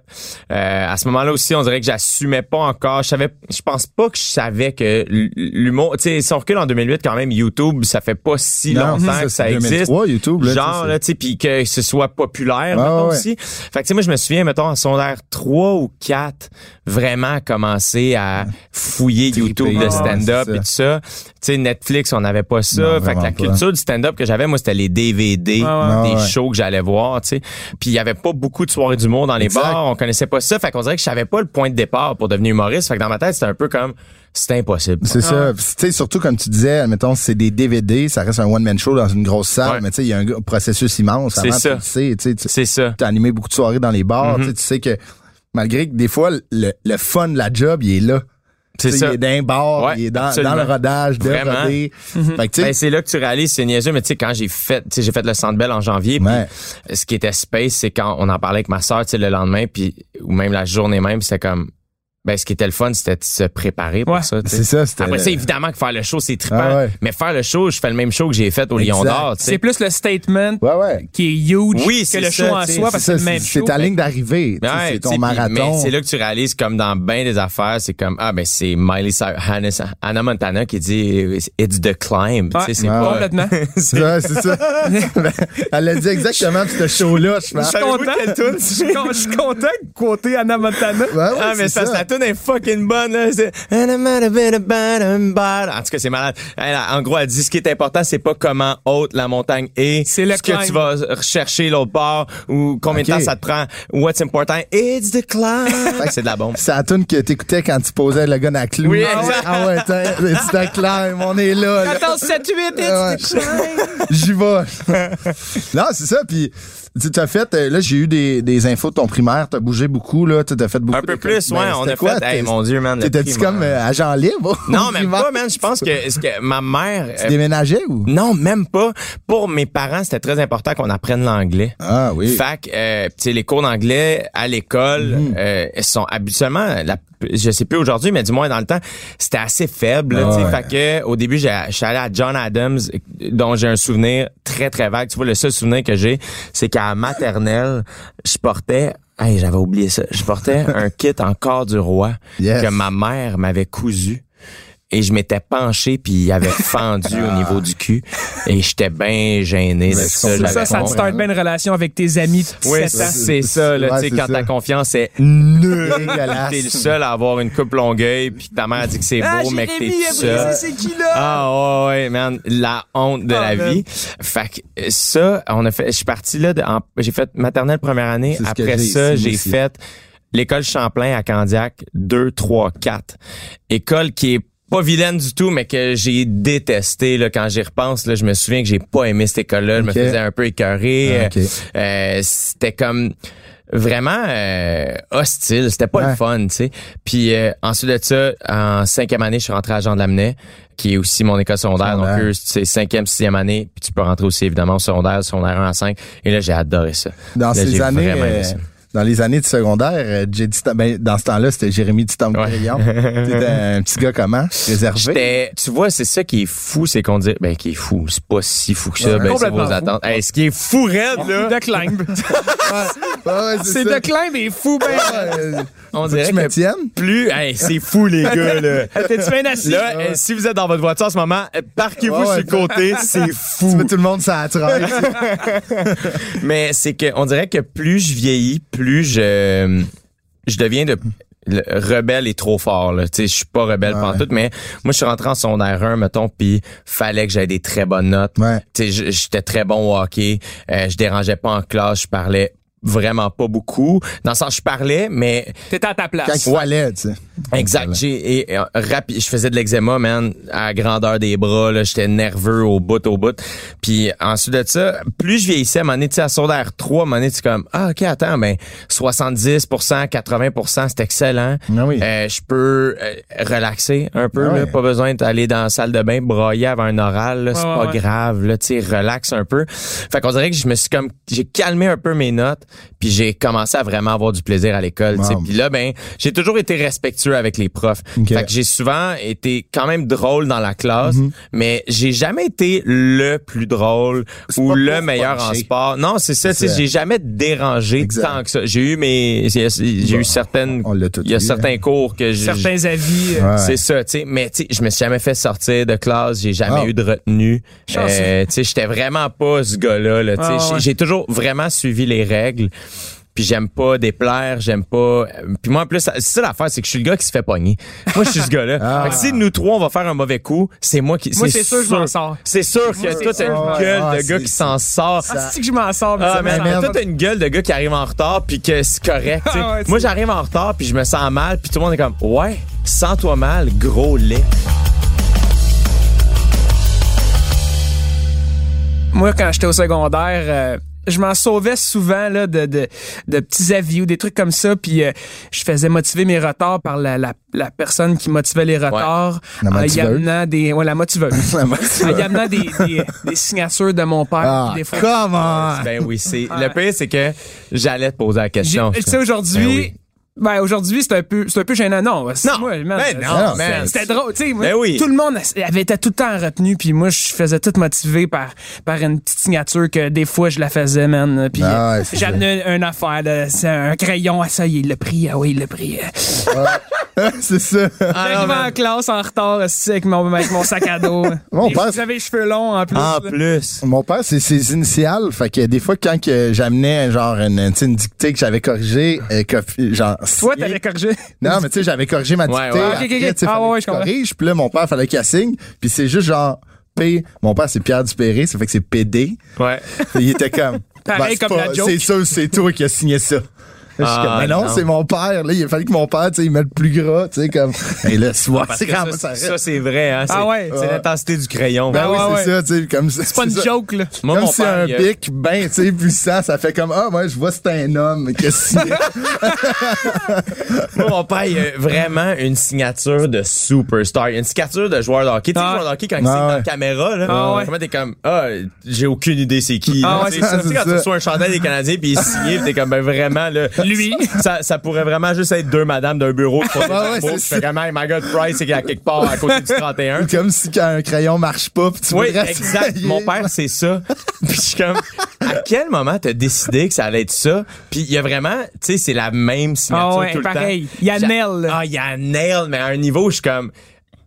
Euh, à ce moment-là aussi, on dirait que j'assumais pas encore. Je savais, je pense pas que je savais que l'humour, tu sais, si on recule en 2008, quand même, YouTube, ça fait pas si Non, longtemps ça, que ça c'est existe. 2003, YouTube, là, Genre, là, tu sais, puis que ce soit populaire, mettons, ouais. aussi. Fait que, tu sais, moi, je me souviens, mettons, en secondaire 3 ou 4, vraiment commencer à fouiller Triper, YouTube de stand-up et tout ça. Sais, Netflix, on n'avait pas ça. Non, fait que la pas. culture du stand-up que j'avais, moi, c'était les DVD, ouais. des ouais. shows que j'allais voir, tu sais. Puis il y avait pas beaucoup de soirées d'humour dans les Exact. bars, on connaissait pas ça. Fait qu'on dirait que je savais pas le point de départ pour devenir humoriste. Fait que dans ma tête, c'était un peu comme, c'était impossible. C'est ça. Tu sais, surtout comme tu disais, mettons, c'est des DVD, ça reste un one-man show dans une grosse salle, Ouais. mais tu sais, il y a un processus immense. C'est ça. Tu sais, C'est ça. as animé beaucoup de soirées dans les bars, tu sais, tu sais que malgré que des fois, le, le fun de la job, il est là. C'est ça. Il est dans un bar, Ouais, il est dans, le rodage, de Vraiment. rodé. [laughs] Ben, c'est là que tu réalises, c'est niaiseux, mais tu sais, quand j'ai fait, tu sais, j'ai fait le Centre Bell en janvier, Ouais. ce qui était space, c'est quand on en parlait avec ma sais, le lendemain, puis ou même la journée même, c'était comme, ben, ce qui était le fun, c'était de se préparer pour Ouais. ça, c'est ça, c'était. Après ça, évidemment que faire le show, c'est trippant. Ah ouais. Mais faire le show, je fais le même show que j'ai fait au Lion d'Or, tu C'est plus le statement Ouais, ouais. qui est huge Oui, que c'est le ça, show en soi, C'est parce que c'est le même c'est show. c'est ta ligne d'arrivée. c'est ton marathon. Mais c'est là que tu réalises, comme dans bien des affaires, c'est comme, ah, ben, c'est Miley Cyrus, Hannah, Hannah Montana qui dit, it's the climb. Sais, c'est ouais, pas. complètement. [laughs] C'est ça, c'est ça. Ben, Elle a dit exactement ce show-là, je Je pense. suis content. Je suis con- je suis content de côté Anna Montana. Ouais, ouais, Ah, mais c'est c'est ça. Tune est fucking bonne, là. C'est, en tout cas, c'est malade. Elle, en gros, elle dit ce qui est important, c'est pas comment haute la montagne est. C'est le ce que climb. tu vas rechercher l'autre part ou combien de temps ça te prend. What's important? It's the climb. [laughs] c'est de la bombe. C'est la tune que t'écoutais quand tu posais le gun à clou. Oui, ah ouais, exact. ah ouais, t'as- c'est un climb, on est là. là. 14, 7, 8, it's Ouais. the climb. J'y vais. [laughs] non, c'est ça. Puis, tu as fait, euh, là, j'ai eu des, des infos de ton primaire. T'as bougé beaucoup, là. Tu as fait beaucoup. Un peu plus, ouais. Ben, on a quoi, fait, hey, mon Dieu, man. T'étais-tu comme euh, agent libre? Non, même primaire? pas, man. Je pense que, est-ce que ma mère, Tu euh, déménageais ou? non, même pas. Pour mes parents, c'était très important qu'on apprenne l'anglais. Ah oui. Fait que, euh, tu sais, les cours d'anglais à l'école Mhm. euh, sont habituellement, la, je sais plus aujourd'hui, mais du moins dans le temps, c'était assez faible. tu sais. Ouais. Fait que au début, j'ai- je suis allé à John Adams, dont j'ai un souvenir très très vague. Tu vois, le seul souvenir que j'ai, c'est qu'à la maternelle, je portais. Hey, j'avais oublié ça. Je portais un kit en corps du roi Yes. que ma mère m'avait cousu. Et je m'étais penché puis il avait [laughs] fendu au niveau du cul et j'étais bien gêné ça. c'est C'est J'avais ça, ça te start bien une relation avec tes amis de Oui, 7 ans. c'est ça, là, Ouais, tu sais, c'est quand ça. ta confiance est [laughs] nulle. T'es le seul à avoir une coupe longueuil, puis ta mère dit que c'est Ah, beau, mais que t'es tout seul. Abril, c'est qui là? Ah ouais, ouais, man, la honte de Ah, la man. vie. Fait que ça, on a fait, je suis parti là, j'ai fait maternelle première année. Après ça, j'ai fait l'école Champlain à Candiac 2, 3, 4. École qui est pas vilaine du tout, mais que j'ai détesté là, quand j'y repense. Là, je me souviens que j'ai pas aimé cette école-là. Je Ok. me faisais un peu écœurer. Ah. Euh, c'était comme vraiment euh, hostile. C'était pas Ouais. le fun, tu sais. Puis euh, ensuite de ça, en cinquième année, je suis rentré à Jean de Lamennais, qui est aussi mon école secondaire. Secondaire. Donc, eux, c'est cinquième, sixième année. Puis tu peux rentrer aussi, évidemment, au secondaire, secondaire 1 à 5. Et là, j'ai adoré ça. Dans Là, ces années, euh, ça. Dans les années de secondaire, euh, j'ai dit, ben, dans ce temps-là, c'était Jérémy Titam Ouais. Crillon. T'étais [laughs] un petit gars comment? Réservé? Tu vois, c'est ça qui est fou, c'est qu'on dit, ben, qui est fou, c'est pas si fou que ça, Ouais, ben, c'est vos attentes. Hey, ce qui est fou raide, là, De climb. Ouais, ouais, C'est de climb et fou, ben. On que dirait tu me que tiennes? plus, hey, c'est fou, les gars, là. [laughs] T'es-tu bien assis? Là, euh, si vous êtes dans votre voiture en ce moment, euh, parquez-vous Ouais, sur le côté, c'est [laughs] Tu fou. mets tout le monde traîne. [laughs] Mais c'est que on dirait que plus je vieillis, plus je je deviens de le rebelle est trop fort là. Tu sais, je suis pas rebelle Ouais. pantoute, mais moi je suis rentré en secondaire 1 mettons puis fallait que j'aie des très bonnes notes. Ouais. Tu sais, j'étais très bon au hockey, euh, je dérangeais pas en classe, je parlais vraiment pas beaucoup. Dans le sens je parlais mais T'étais à ta Quand place. il fallait, tu sais. Exact. J'ai et, euh, je faisais de l'eczéma, man, à la grandeur des bras. Là, j'étais nerveux au bout, au bout. Puis ensuite de ça, plus je vieillissais, à un moment donné, tu sais, à secondaire 3, à un moment donné, tu es comme, ah ok, attends, ben 70%, 80%, c'est excellent. Ah oui. Euh, je peux euh, relaxer un peu. Ah là, ouais. pas besoin d'aller dans la salle de bain brailler avant un oral. là, c'est pas ouais. grave. Là, tu sais, relax un peu. Fait qu'on dirait que je me suis comme, j'ai calmé un peu mes notes, puis j'ai commencé à vraiment avoir du plaisir à l'école. tu sais. Wow. Puis là, ben, j'ai toujours été respectueux avec les profs. Ok. Fait que j'ai souvent été quand même drôle dans la classe, Mhm. mais j'ai jamais été le plus drôle ou le meilleur en sport. Non, c'est ça. tu sais, C'est- J'ai jamais dérangé Exact. tant que ça. J'ai eu mes, j'ai Bon, eu certaines, il y a eu, certains hein. cours que j'ai. Certains avis. euh, Ouais. C'est ça, tu sais. Mais tu sais, je me suis jamais fait sortir de classe, j'ai jamais eu de retenue. Euh, tu sais, j'étais vraiment pas ce gars-là. Là, tu sais. J'ai- ouais. J'ai toujours vraiment suivi les règles. Puis j'aime pas déplaire, j'aime pas. euh, Puis moi en plus, c'est ça l'affaire, c'est que je suis le gars qui se fait pogner. Moi je suis ce gars-là. [laughs] Ah. Fait que si nous trois on va faire un mauvais coup, c'est moi qui. Moi, c'est sûr que je m'en sors. C'est sûr que Moi, c'est toi t'as une gueule de Ah, gars qui s'en sort. Ah, c'est que je m'en sors. mais Ah, ça mais toi, t'as une gueule de gars qui arrive en retard puis que c'est correct. Ah ouais, Moi, j'arrive en retard puis je me sens mal puis tout le monde est comme, ouais, sens-toi mal, gros lait. Moi, quand j'étais au secondaire, euh, je m'en sauvais souvent là, de, de, de petits avis ou des trucs comme ça. Puis euh, je faisais motiver mes retards par la, la, la personne qui motivait les retards. La en y amenant des. Ouais, la motiveuse. [laughs] La motiveuse. en y amenant des, des, des signatures de mon père. Ah, des fois. comment? Ben oui, c'est le pire, c'est que j'allais te poser la question. Tu sais, aujourd'hui. Ben aujourd'hui c'est un peu c'est un peu gênant. Non c'est Non. moi, man, Ben non, c'était drôle. Tu sais moi, Ben oui. tout le monde avait été tout le temps retenu puis moi je faisais tout motivé par par une petite signature que des fois je la faisais man. Puis Ah euh, j'amenais une affaire de c'est un crayon à ça il l'a pris ah oui il l'a pris. [laughs] c'est ça. Ah, J'arrive en man. classe en retard avec mon, avec mon sac à dos. [laughs] Mon Et père- J'avais les cheveux longs en plus. En là. plus. Mon père, c'est ses initiales. Fait que des fois, quand que j'amenais genre une, dictée que j'avais corrigée, euh, genre. Toi, t'avais corrigé. Non, mais tu sais, j'avais corrigé ma Ouais, dictée. ouais. après, Ok, ok, ok. tu sais, Ah, ouais, je comprends. corrige. Puis là, mon père, fallait qu'il signe. Puis c'est juste genre P. Mon père, c'est Pierre Dupéré. Ça fait que c'est PD. Ouais. Il était comme. Pareil comme la joke. C'est sûr, c'est toi qui as signé ça. Ah, comme, mais non, non. c'est mon père. Là, il a fallu que mon père, tu sais, il mette plus gras, tu sais, comme. [laughs] Et là, soit, Parce c'est quand ça, ça, ça, c'est vrai, hein. C'est Ah ouais. c'est l'intensité du crayon. Ben Ah oui, ouais, c'est ça, tu sais, comme ça. C'est pas une ça. joke, là. Moi, comme mon si père, un bic ben, tu sais, puissant, ça fait comme, ah, moi, je vois, c'est un homme. Qu'est-ce que [laughs] Moi, mon père, il a vraiment une signature de superstar. Il a une signature de joueur de hockey. Tu sais, Ah. le joueur de hockey, quand il Ah signe dans ouais. la caméra, là, Ah ouais. comment t'es comme, ah, j'ai aucune idée c'est qui. Ah ouais, c'est ça, tu sais, c'est quand tu ça. reçois un chandail des Canadiens puis il est signé, [laughs] t'es comme, ben vraiment, là. Lui. Ça, ça pourrait vraiment juste être deux madames d'un bureau qui font Ah ouais, c'est vraiment, my God, Price, c'est qu'il y a quelque part à côté du [laughs] 31. comme si quand un crayon marche pas, puis tu Oui, exact. [laughs] Mon père, c'est ça. Puis je suis comme, à quel moment t'as décidé que ça allait être ça? Puis il y a vraiment, tu sais, c'est la même signature Ah ouais, tout le pareil. temps. Il y a Nell, là. Ah, il y a Nail, mais à un niveau, je suis comme,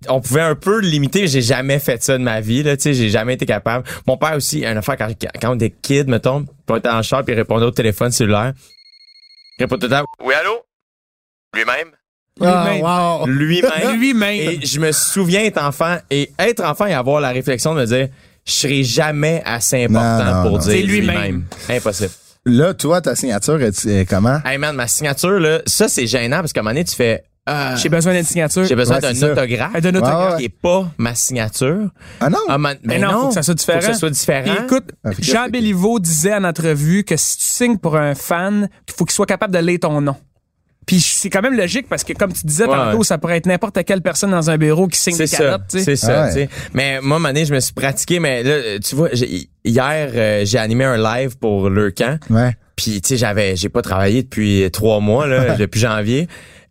on pouvait un peu le limiter. J'ai jamais fait ça de ma vie, là, tu sais, j'ai jamais été capable. Mon père aussi, une affaire, quand, quand on était kid, mettons, on était en char, puis il répondait au téléphone cellulaire. Oui, allô? Lui-même? Ah, Lui-même. wow. Lui-même. [laughs] Lui-même. Et je me souviens être enfant et être enfant et avoir la réflexion de me dire je serai jamais assez important Non, non, pour non. dire C'est lui-même. lui-même. Impossible. Là, toi, ta signature est, est comment? Hey man, ma signature là, ça c'est gênant parce qu'à un moment donné tu fais ah, J'ai besoin d'une signature. j'ai besoin Ouais, d'un autographe Euh, d'un autographe. Ouais, qui est pas ma signature. Ah non? Ah, Mais ben non, faut que ça soit différent. Faut que ça soit différent. Écoute, Ah, Jean Béliveau disait en entrevue que si tu signes pour un fan, il faut qu'il soit capable de lire ton nom. Puis c'est quand même logique parce que comme tu disais Ouais, tantôt, ouais. ça pourrait être n'importe quelle personne dans un bureau qui signe c'est des sais. c'est ça. Ah ouais. tu sais. Mais moi, à un moment donné, je me suis pratiqué, mais là, tu vois, j'ai- hier, euh, j'ai animé un live pour le camp. Ouais. Puis tu sais, j'avais, j'ai pas travaillé depuis trois mois là, [laughs] depuis janvier.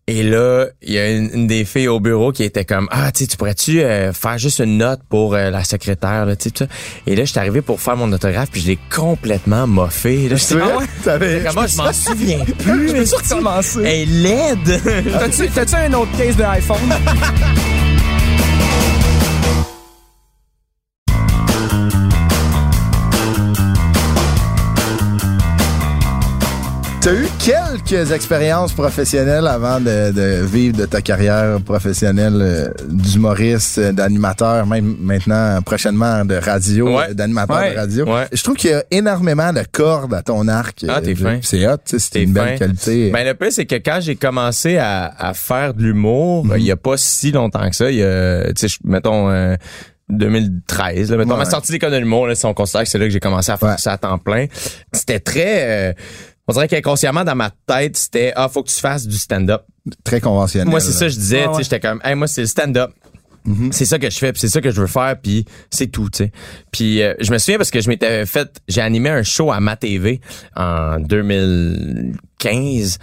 Et là, il y a une, une des filles au bureau qui était comme ah tu sais, tu pourrais-tu euh, faire juste une note pour euh, la secrétaire là, tu sais tout ça. Et là, je suis arrivé pour faire mon autographe puis je l'ai complètement moffé. Là, vrai? ah ouais. [laughs] T'avais- Comme moi, je m'en [laughs] souviens plus. Je tu commencé. Elle est laide. T'as-tu, t'as-tu un autre case de iPhone? [laughs] T'as eu quelques expériences professionnelles avant de, de vivre de ta carrière professionnelle euh, d'humoriste, euh, d'animateur, même maintenant prochainement de radio, Ouais. euh, d'animateur Ouais. de radio. Ouais. Je trouve qu'il y a énormément de cordes à ton arc. Ah, t'es fin. C'est hot, tu sais, c'est une belle fin. qualité. Ben le plus c'est que quand j'ai commencé à, à faire de l'humour, Mhm. il y a pas si longtemps que ça, il y a tu mettons euh, 2013 là, mettons Ouais. ma sortie d'école de l'humour là, si on considère que c'est là que j'ai commencé à faire Ouais. ça à temps plein. C'était très euh, on dirait qu'inconsciemment dans ma tête, c'était ah faut que tu fasses du stand-up. Très conventionnel. Moi c'est ça je disais, Ah tu sais ouais. j'étais comme hey moi c'est le stand-up. Mhm. C'est ça que je fais, puis c'est ça que je veux faire, puis c'est tout, tu sais. Puis euh, je me souviens parce que je m'étais fait, j'ai animé un show à ma TV en 2015,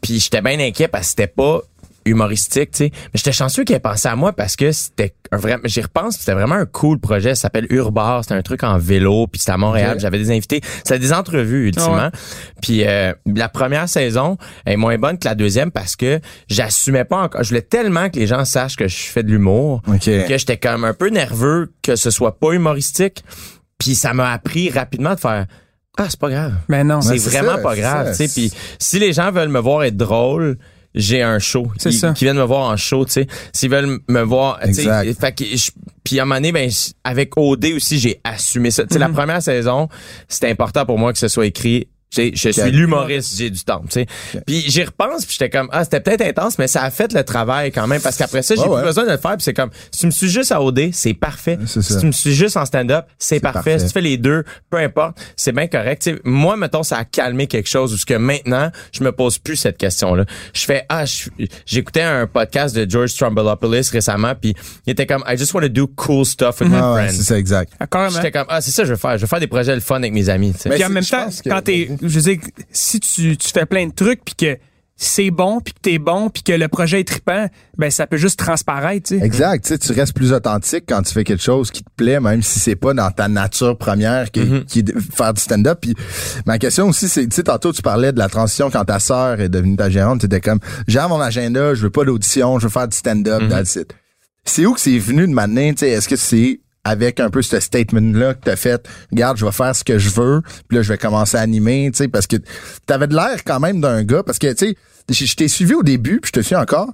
puis j'étais bien inquiet parce que c'était pas humoristique, tu sais. Mais j'étais chanceux qu'il ait pensé à moi parce que c'était un vrai, j'y repense, c'était vraiment un cool projet. Ça s'appelle Urbar, c'était un truc en vélo, puis c'était à Montréal. J'avais des invités, c'était des entrevues ultimement. Puis euh, la première saison est moins bonne que la deuxième parce que j'assumais pas encore. Je voulais tellement que les gens sachent que je fais de l'humour OK. que j'étais comme un peu nerveux que ce soit pas humoristique. Puis ça m'a appris rapidement de faire ah c'est pas grave. Ben non. C'est c'est vraiment ça, pas grave, tu sais. Puis si les gens veulent me voir être drôle, j'ai un show. C'est ça. Qui viennent me voir en show, tu sais. S'ils veulent me voir, tu sais. Fait que je- puis à un moment donné, ben, avec OD aussi, j'ai assumé ça. Tu sais, la première saison, c'était important pour moi que ce soit écrit. J'ai- Je suis l'humoriste, j'ai du temps, tu sais. Puis j'y repense, puis j'étais comme ah c'était peut-être intense, mais ça a fait le travail quand même parce qu'après ça j'ai Ouais, plus ouais. besoin de le faire. Puis c'est comme si tu me suis juste à OD, c'est parfait. C'est. Si tu me suis juste en stand-up, c'est parfait. parfait. Si tu fais les deux, peu importe, c'est bien correct. Tu sais, moi, mettons, ça a calmé quelque chose où ce que maintenant, je me pose plus cette question-là. Je fais, ah, j'écoutais un podcast de George Strombolopoulos récemment, puis il était comme, I just want to do cool stuff with my Ah ouais, friends. c'est ça, exact. Ah. J'étais comme, ah, c'est ça que je veux faire. Je veux faire des projets le fun avec mes amis. tu sais. Mais Puis en même temps, quand t'es, je veux dire, si tu, tu fais plein de trucs puis que c'est bon, puis que t'es bon, puis que le projet est trippant, ben ça peut juste transparaître, tu sais. Exact. Tu sais, tu restes plus authentique quand tu fais quelque chose qui te plaît, même si c'est pas dans ta nature première qui, Mm-hmm. qui est de faire du stand-up. Puis ma question aussi, c'est, tu sais, tantôt tu parlais de la transition quand ta sœur est devenue ta gérante. Tu étais comme, j'ai mon agenda, je veux pas d'audition, je veux faire du stand-up, that's it. C'est où que c'est venu de maintenant, tu sais, est-ce que c'est avec un peu ce statement-là que t'as fait, regarde, je vais faire ce que je veux, puis là, je vais commencer à animer, tu sais, parce que t'avais de l'air quand même d'un gars, parce que, tu sais, je t'ai suivi au début, puis je te suis encore,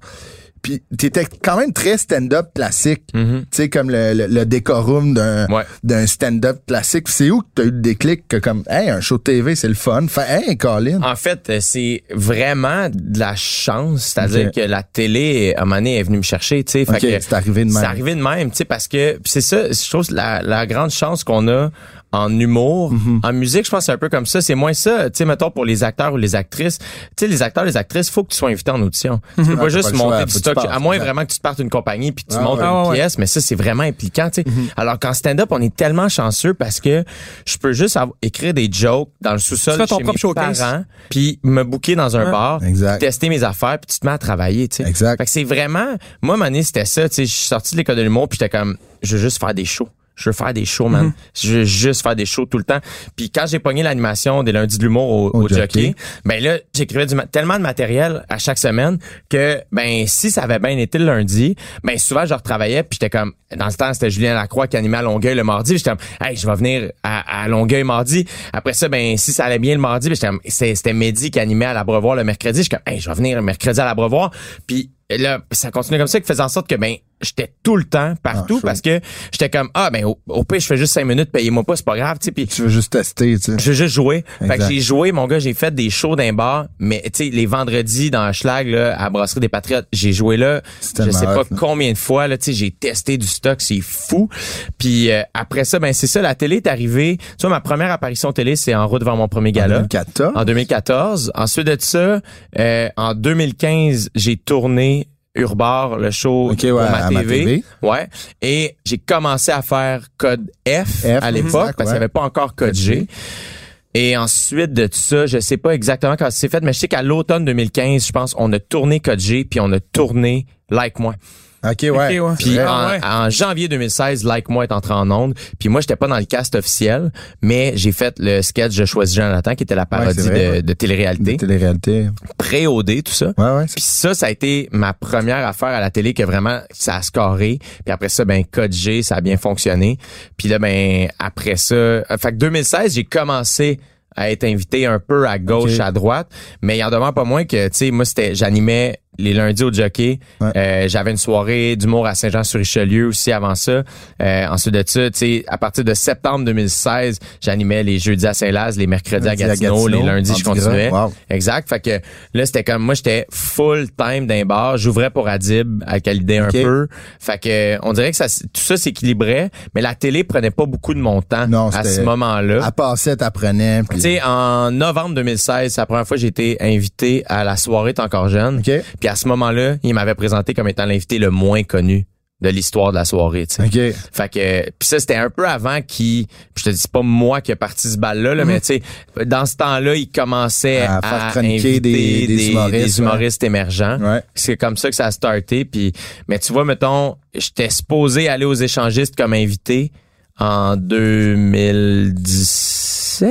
puis t'étais quand même très stand-up classique, tu sais, comme le, le, le décorum d'un Ouais. stand-up classique. C'est où que t'as eu le déclic que comme, hey, un show de TV, c'est le fun. Fait, hey, Colin. En fait, euh, c'est vraiment de la chance, c'est-à dire Ok. que la télé, à un moment donné, est venue me chercher, tu sais. C'est arrivé de même. C'est arrivé de même, tu sais, parce que c'est ça, je trouve la, la grande chance qu'on a en humour, Mhm. en musique, je pense que c'est un peu comme ça. C'est moins ça, tu sais, mettons pour les acteurs ou les actrices. Tu sais, les acteurs, les actrices, faut que tu sois invité en audition. Tu peux pas juste pas le choix, monter du stock, à moins vraiment que tu te partes une compagnie puis tu Ah montes ouais. une Ah ouais. pièce, mais ça c'est vraiment impliquant, tu sais. Mhm. Alors qu'en stand-up, on est tellement chanceux parce que je peux juste avoir- écrire des jokes dans le sous-sol chez propre mes showcase. parents, puis me booker dans un Ouais. bar, Exact. tester mes affaires, puis tu te mets à travailler, tu sais. Exact. Fait que c'est vraiment, moi, mon année, c'était ça, tu sais, je suis sorti de l'école de l'humour, puis j'étais comme, je veux juste faire des shows. Je veux faire des shows, man. Je veux juste faire des shows tout le temps. Puis quand j'ai pogné l'animation des lundis de l'humour au, Au au jockey. jockey, ben là, j'écrivais tellement de matériel à chaque semaine que, ben, si ça avait bien été le lundi, ben, souvent, je retravaillais, puis j'étais comme, dans ce temps, c'était Julien Lacroix qui animait à Longueuil le mardi, j'étais comme, hey, je vais venir à, à Longueuil mardi. Après ça, ben, si ça allait bien le mardi, ben, j'étais comme, c'était Mehdi qui animait à l'Abreuvoir le mercredi, j'étais comme, hey, je vais venir le mercredi à l'Abreuvoir. Puis là, ça continuait comme ça, qui faisait en sorte que, ben, j'étais tout le temps, partout, Ah, parce que j'étais comme, ah, ben, au, au pire, je fais juste cinq minutes, payez-moi pas, c'est pas grave, tu sais, puis Tu veux juste tester, tu sais. je veux juste jouer. Fait que j'ai joué, mon gars, j'ai fait des shows d'un bar, mais tu sais, les vendredis dans Schlag, là, à Brasserie des Patriotes, j'ai joué là, je sais pas combien de fois, là, tu sais, j'ai testé du stock, c'est fou. Puis euh, après ça, ben c'est ça, la télé est arrivée. Tu vois, ma première apparition télé, c'est en route vers mon premier gala. 2014. En 2014. Ensuite de ça, euh, en 2015, j'ai tourné Urbar, le show Ok, pour ouais, ma TV. Ouais. Et j'ai commencé à faire code F, F, à l'époque, exact, parce qu'il n'y avait pas encore code G. Et ensuite de ça, je sais pas exactement quand c'est fait, mais je sais qu'à l'automne 2015, je pense, on a tourné Code G, puis on a tourné Like Moi. OK, ouais. Ok, ouais. Puis en, Ah ouais. en janvier 2016, Like Moi est entré en onde. Puis moi, j'étais pas dans le cast officiel, mais j'ai fait le sketch Je choisis Jonathan, qui était la parodie vrai, de, de télé-réalité, De télé-réalité. pré-OD, tout ça. Ouais, ouais. Puis ça, ça a été ma première affaire à la télé que vraiment ça a scoré. Puis après ça, ben code G, ça a bien fonctionné. Puis là, ben après ça, euh, fait que 2016, j'ai commencé à être invité un peu à gauche, à droite, mais il en demeure pas moins que, tu sais, moi c'était, j'animais les lundis au jockey. Ouais. Euh, j'avais une soirée d'humour à Saint-Jean-sur-Richelieu aussi avant ça. Euh, ensuite de ça, tu sais, à partir de septembre 2016, j'animais les jeudis à Saint-Laz, les mercredis à Gatineau, les lundis je continuais. Wow. Exact. Fait que là, c'était comme moi, j'étais full time d'un bar. J'ouvrais pour Adib à Calidé un peu. Fait que on dirait que ça, tout ça s'équilibrait, mais la télé prenait pas beaucoup de mon temps Non, à ce moment-là. À passer, t'apprenais. Tu Puis... sais, en novembre 2016, c'est la première fois que j'ai été invité à la soirée T'es encore jeune. Puis à ce moment-là, il m'avait présenté comme étant l'invité le moins connu de l'histoire de la soirée, tu sais. OK. Fait que puis ça c'était un peu avant qui je te dis pas moi qui a parti ce bal là, mais tu sais dans ce temps-là, il commençait À à, faire chroniquer des- des humoristes, des humoristes émergents. Ouais. C'est comme ça que ça a starté puis mais tu vois mettons, j'étais supposé aller aux échangistes comme invité en 2017.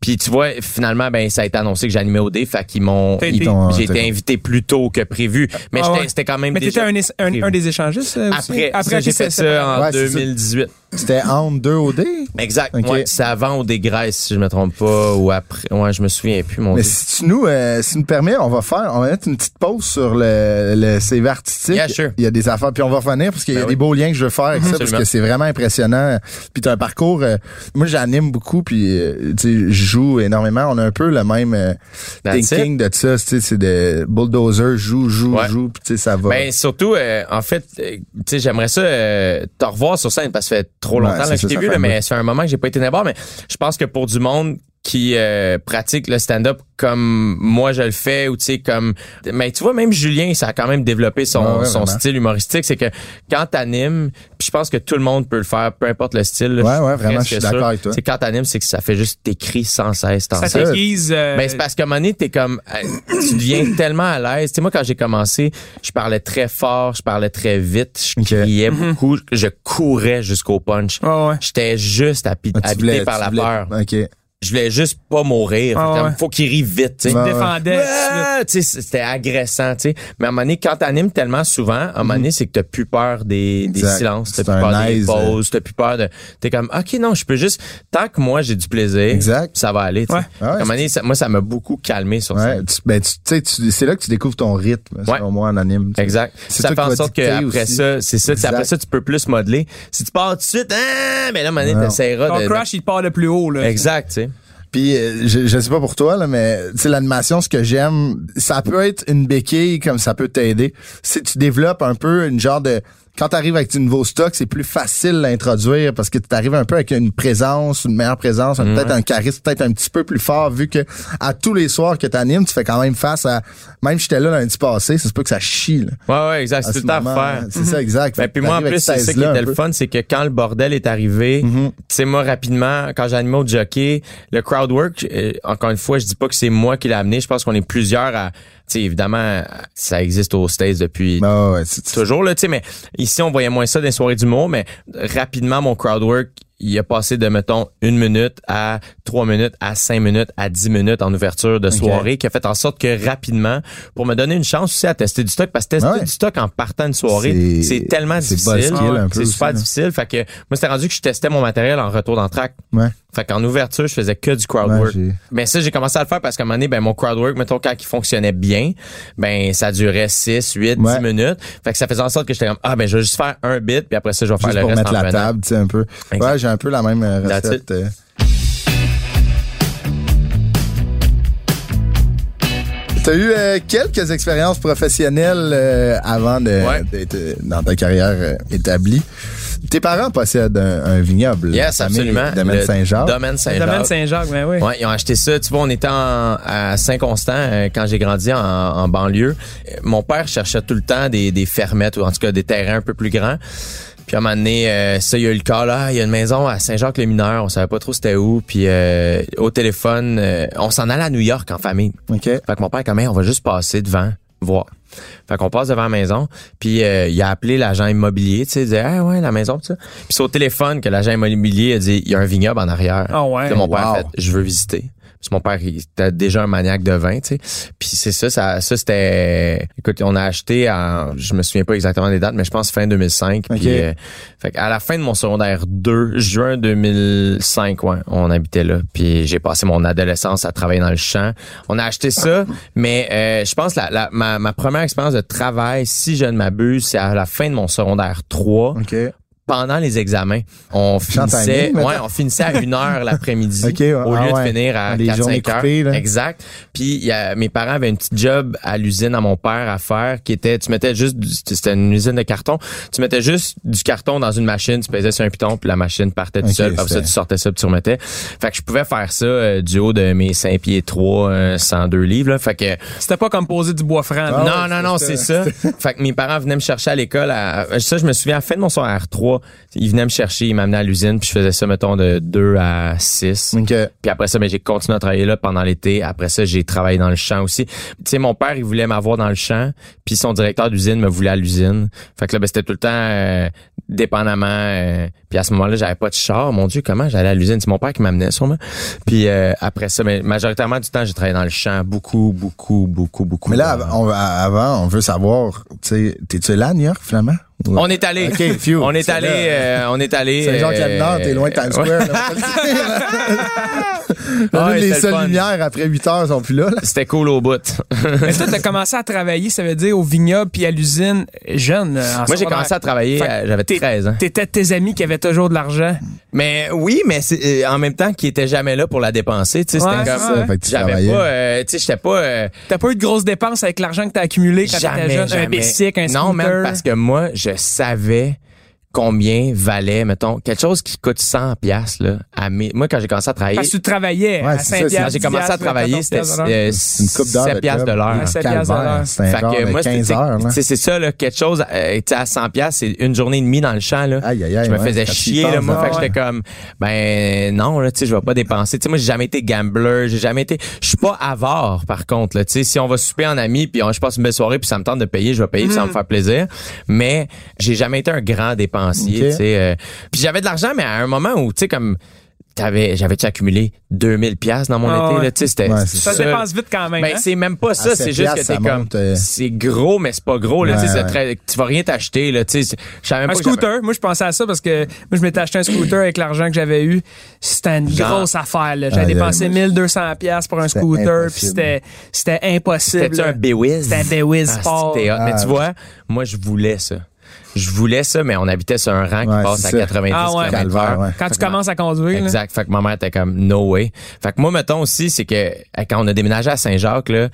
Puis tu vois, finalement, ben ça a été annoncé que j'animais au D, fait qu'ils m'ont, j'ai été invité plus tôt que prévu. Mais Ah j'étais- ouais. c'était quand même Mais t'étais un, un, des échangistes euh, aussi? Après, ça, ok, j'ai fait c'est- ça en Ouais, c'est ça. 2018. C'était entre deux OD. Exact. Ok. Ouais, c'est avant des graisses, si je me trompe pas, ou après. Ouais, je me souviens plus, mon Mais Dieu. si tu nous, euh, si tu nous permets, on va faire, on va mettre une petite pause sur le, le CV artistique. Yeah, sure. Il y a des affaires, puis on va revenir parce qu'il y a Ben des beaux liens que je veux faire avec ça, parce que c'est vraiment impressionnant. Puis t'as un parcours, euh, moi j'anime beaucoup, puis euh, tu sais, je joue énormément. On a un peu le même euh, thinking de ça, tu sais, c'est de bulldozer, joue, joue, Ouais. joue, puis tu sais, ça va. Ben surtout, euh, en fait, euh, tu sais, j'aimerais ça euh, te revoir sur scène parce que trop longtemps là, que je t'ai vu, là, mais c'est un moment que j'ai pas été d'abord, mais je pense que pour du monde qui euh, pratiquent le stand-up comme moi je le fais ou tu sais comme mais tu vois même Julien ça a quand même développé son, Ouais, ouais, son style humoristique c'est que quand t'animes puis je pense que tout le monde peut le faire peu importe le style là, Ouais, suis ouais, vraiment, je suis d'accord avec toi. c'est quand t'animes c'est que ça fait juste t'écris sans cesse sans Ça cesse t'aiguise. euh, ben, c'est parce qu'à un moment donné, t'es comme, tu deviens [clears throat] tellement à l'aise. Tu sais, moi, quand j'ai commencé, je parlais très fort, je parlais très vite, je criais beaucoup, je courais jusqu'au punch. ouais, ouais. J'étais juste Ah, habité voulais- par la voulais- peur. OK. Je voulais juste pas mourir. Ah, ouais. Faut qu'il rit vite, tu sais. Ouais, ouais. défendais. tout de suite. Ah, sais, c'était agressant, tu sais. Mais à un moment donné, quand t'animes tellement souvent, à un moment donné, c'est que t'as plus peur des, silences, t'as plus peur des nice, pauses, t'as plus peur de, t'es comme, ok, non, je peux juste, tant que moi j'ai du plaisir, Exact. ça va aller. Ouais. Ah ouais, À un moment donné, ça- moi, ça m'a beaucoup calmé sur ça. Ben, tu sais, tu- c'est là que tu découvres ton rythme, Ouais. selon moi, en anime. Exact. Ça fait en sorte qu'après ça, c'est ça, après ça, tu peux plus modeler. Si tu pars tout de suite, ah, mais là, à un moment donné, t'essaieras Ton de, de- crash, il part le plus haut. Là. Exact. Puis euh, je, je sais pas pour toi là, mais tu l'animation, ce que j'aime, ça peut être une béquille comme ça peut t'aider. Si tu développes un peu une genre de quand tu arrives avec du nouveau stock, c'est plus facile d'introduire parce que tu arrives un peu avec une présence, une meilleure présence, peut-être un charisme, peut-être un petit peu plus fort vu que à tous les soirs que tu animes, tu fais quand même face à même si j'étais là lundi passé, c'est pas que ça chie là. Ouais, ouais, exact. C'est ce tout à faire. C'est ça exact. Ben, puis moi, en plus, c'est ça qui était le fun, c'est que quand le bordel est arrivé, Mhm. tu sais, moi, rapidement, quand j'animais au jockey, le crowd work, euh, encore une fois, je dis pas que c'est moi qui l'ai amené, je pense qu'on est plusieurs à, sais, évidemment, ça existe aux States depuis Ah ouais, c'est- toujours, là, tu sais, mais ici, on voyait moins ça dans les soirées d'humour, mais rapidement, mon crowd work, il a passé de, mettons, une minute à trois minutes, à cinq minutes, à dix minutes en ouverture de soirée, qui a fait en sorte que rapidement, pour me donner une chance aussi à tester du stock, parce que tester ouais. du stock en partant de soirée, C'est- tellement c'est difficile. C'est super difficile. Fait que moi, c'était rendu que je testais mon matériel en retour d'entraque. Ouais. Fait qu'en ouverture, je faisais que du crowd work. Mais ça, j'ai commencé à le faire parce qu'à un moment donné, ben, mon crowd work, mettons, quand il fonctionnait bien, ben, ça durait 6, 8, Ouais. 10 minutes. Fait que ça faisait en sorte que j'étais comme, ah, ben, je vais juste faire un bit, puis après ça, je vais faire Juste le pour reste mettre en la table, tu sais, un peu. Ouais, j'ai un peu la même euh, recette. euh. T'as eu euh, quelques expériences professionnelles euh, avant de Ouais. d'être dans ta carrière euh, établie. Tes parents possèdent un, un vignoble. Yes, absolument. Domaine Saint-Jean. Domaine Saint-Jean. domaine Saint-Jacques, ben oui. Ouais, ils ont acheté ça. Tu vois, on était en- à Saint-Constant euh, quand j'ai grandi en, en banlieue. Mon père cherchait tout le temps des, des fermettes ou en tout cas des terrains un peu plus grands. Puis à un moment donné, euh, ça, il y a eu le cas là. Il y a une maison à Saint-Jacques-les-Mineurs. On savait pas trop c'était où. Puis euh, au téléphone, euh, on s'en allait à New York en famille. OK. Fait que mon père, quand même, on va juste passer devant, voir. Fait qu'on passe devant la maison, puis euh, il a appelé l'agent immobilier, tu sais, il disait ah ouais la maison pis ça. Puis c'est au téléphone que l'agent immobilier a dit il y a un vignoble en arrière. Ah ouais. Puis là, mon père a fait je veux visiter. Puis mon père, il était déjà un maniaque de vin, tu sais. Puis c'est ça, ça, ça c'était. Écoute, on a acheté en, je me souviens pas exactement des dates, mais je pense fin 2005. Ok. Puis, euh, fait à la fin de mon secondaire 2, juin 2005, ouais, on habitait là. Puis j'ai passé mon adolescence à travailler dans le champ. On a acheté ça, mais euh, je pense la, la ma, ma première expérience de travail, si je ne m'abuse, c'est à la fin de mon secondaire 3 OK. Pendant les examens, on finissait, ouais, on finissait à une heure l'après-midi [laughs] Ok, ouais. au lieu Ah de finir à Les 4 journées 5 heures. coupées. Exact. Puis il y a, mes parents avaient une petite job à l'usine à mon père à faire qui était tu mettais juste du- c'était une usine de carton, tu mettais juste du carton dans une machine, tu pesais sur un piton puis la machine partait tout seul, après ça tu sortais ça puis tu remettais. Fait que je pouvais faire ça euh, du haut de mes 5 pieds 3 102 livres là. Fait que C'était pas comme poser du bois franc. Ah non, ouais, non, non, c'était- c'est ça. fait que mes parents venaient me chercher à l'école. À, ça, je me souviens, à la fin de mon secondaire 3, ils venaient me chercher, ils m'amenaient à l'usine, puis je faisais ça, mettons, de 2 à 6. OK. Puis après ça, ben, j'ai continué à travailler là pendant l'été. Après ça, j'ai travaillé dans le champ aussi. Tu sais, mon père, il voulait m'avoir dans le champ, puis son directeur d'usine me voulait à l'usine. Fait que là, ben, c'était tout le temps euh, dépendamment. euh, puis à ce moment-là, j'avais pas de char. Mon Dieu, comment j'allais à l'usine? C'est mon père qui m'amenait sûrement. Puis euh, après ça, ben, majoritairement du temps, j'ai travaillé dans le champ. Beaucoup, beaucoup, beaucoup, beaucoup. Mais là, av- on, avant, on veut savoir, tu sais, t'es-tu là à New York, finalement? On est allé. On est C'est allé. euh, on est allé. Saint-Jean-Cap-Nord, t'es loin de Times ouais. [laughs] Square. Ah ouais, les le seules lumières après 8 heures sont plus là. là. C'était cool au bout. Mais toi, t'as commencé à travailler, ça veut dire au vignoble puis à l'usine jeune. euh, en Moi, j'ai commencé à travailler. Euh, J'avais t'es- 13 ans. T'étais de tes amis qui avaient toujours de l'argent. Mais oui, mais c'est euh, en même temps qui était jamais là pour la dépenser. Tu sais, Ouais, c'était c'est comme. ça. Fait que tu J'avais travaillais. pas. euh, tu sais, j'étais pas. euh, T'as pas eu de grosses dépenses avec l'argent que t'as accumulé quand t'étais jeune? jamais. Un bicycle, un Non, scooter? même parce que moi, je savais combien valait, mettons, quelque chose qui coûte 100 piastres, là, à mes- moi, quand j'ai commencé à travailler, Parce que tu travaillais Ouais, à c'est 5 ça, c'est- quand piastres, j'ai 10 commencé à piastres, travailler, 14 c'était piastres de l'heure. euh, Une coupe d'heure 7 de piastres l'heure. Ouais, sept piastres de l'heure. Fait que de moi, 15 c'était- heures, là. tu sais, c'est ça, là, quelque chose, euh, tu sais, à 100 piastres, c'est une journée et demie dans le champ, là. Aïe, aïe, aïe, je me ouais, faisais chier, là, moi. Fait que j'étais comme, ben, non, là, tu sais, je vais pas dépenser. Tu sais, moi, j'ai jamais été gambler, j'ai jamais été, je suis pas avare, par contre, là. Tu sais, si on va souper en ami, puis on- je passe une belle soirée, puis ça me tente de payer, je vais payer, puis ça va me faire plaisir. Mais j'ai jamais été un grand dépensier, Ok. tu sais. euh, puis j'avais de l'argent, mais à un moment où, tu sais, comme, t'avais, j'avais-tu accumulé 2000 piastres dans mon Ah été, là, tu sais, c'était, Ouais, c'est Ça se dépense vite quand même. ben, hein? c'est même pas ça, c'est juste que t'es comme, euh, c'est gros, mais c'est pas gros, là, Ouais, tu sais, c'est ouais. très- tu vas rien t'acheter, là, tu sais, Un j'avais- scooter, moi je pensais à ça parce que moi je m'étais acheté un scooter avec l'argent que j'avais eu. C'était une Genre? grosse affaire. là. J'avais aïe, dépensé moi, 1200 pièces pour un scooter, puis impossible. c'était c'était impossible. C'était un Bewiz? C'était un Bewiz Ah, Sport. Mais Ah. tu vois, moi, je voulais ça. Je voulais ça, mais on habitait sur un rang qui Ouais, passe à ça. 90 Ah ouais. km/h. Calvaire, ouais. Quand tu commences à conduire, là. Exact. Fait que ma mère était comme no way. Fait que moi, mettons aussi, c'est que quand on a déménagé à Saint-Jacques, là,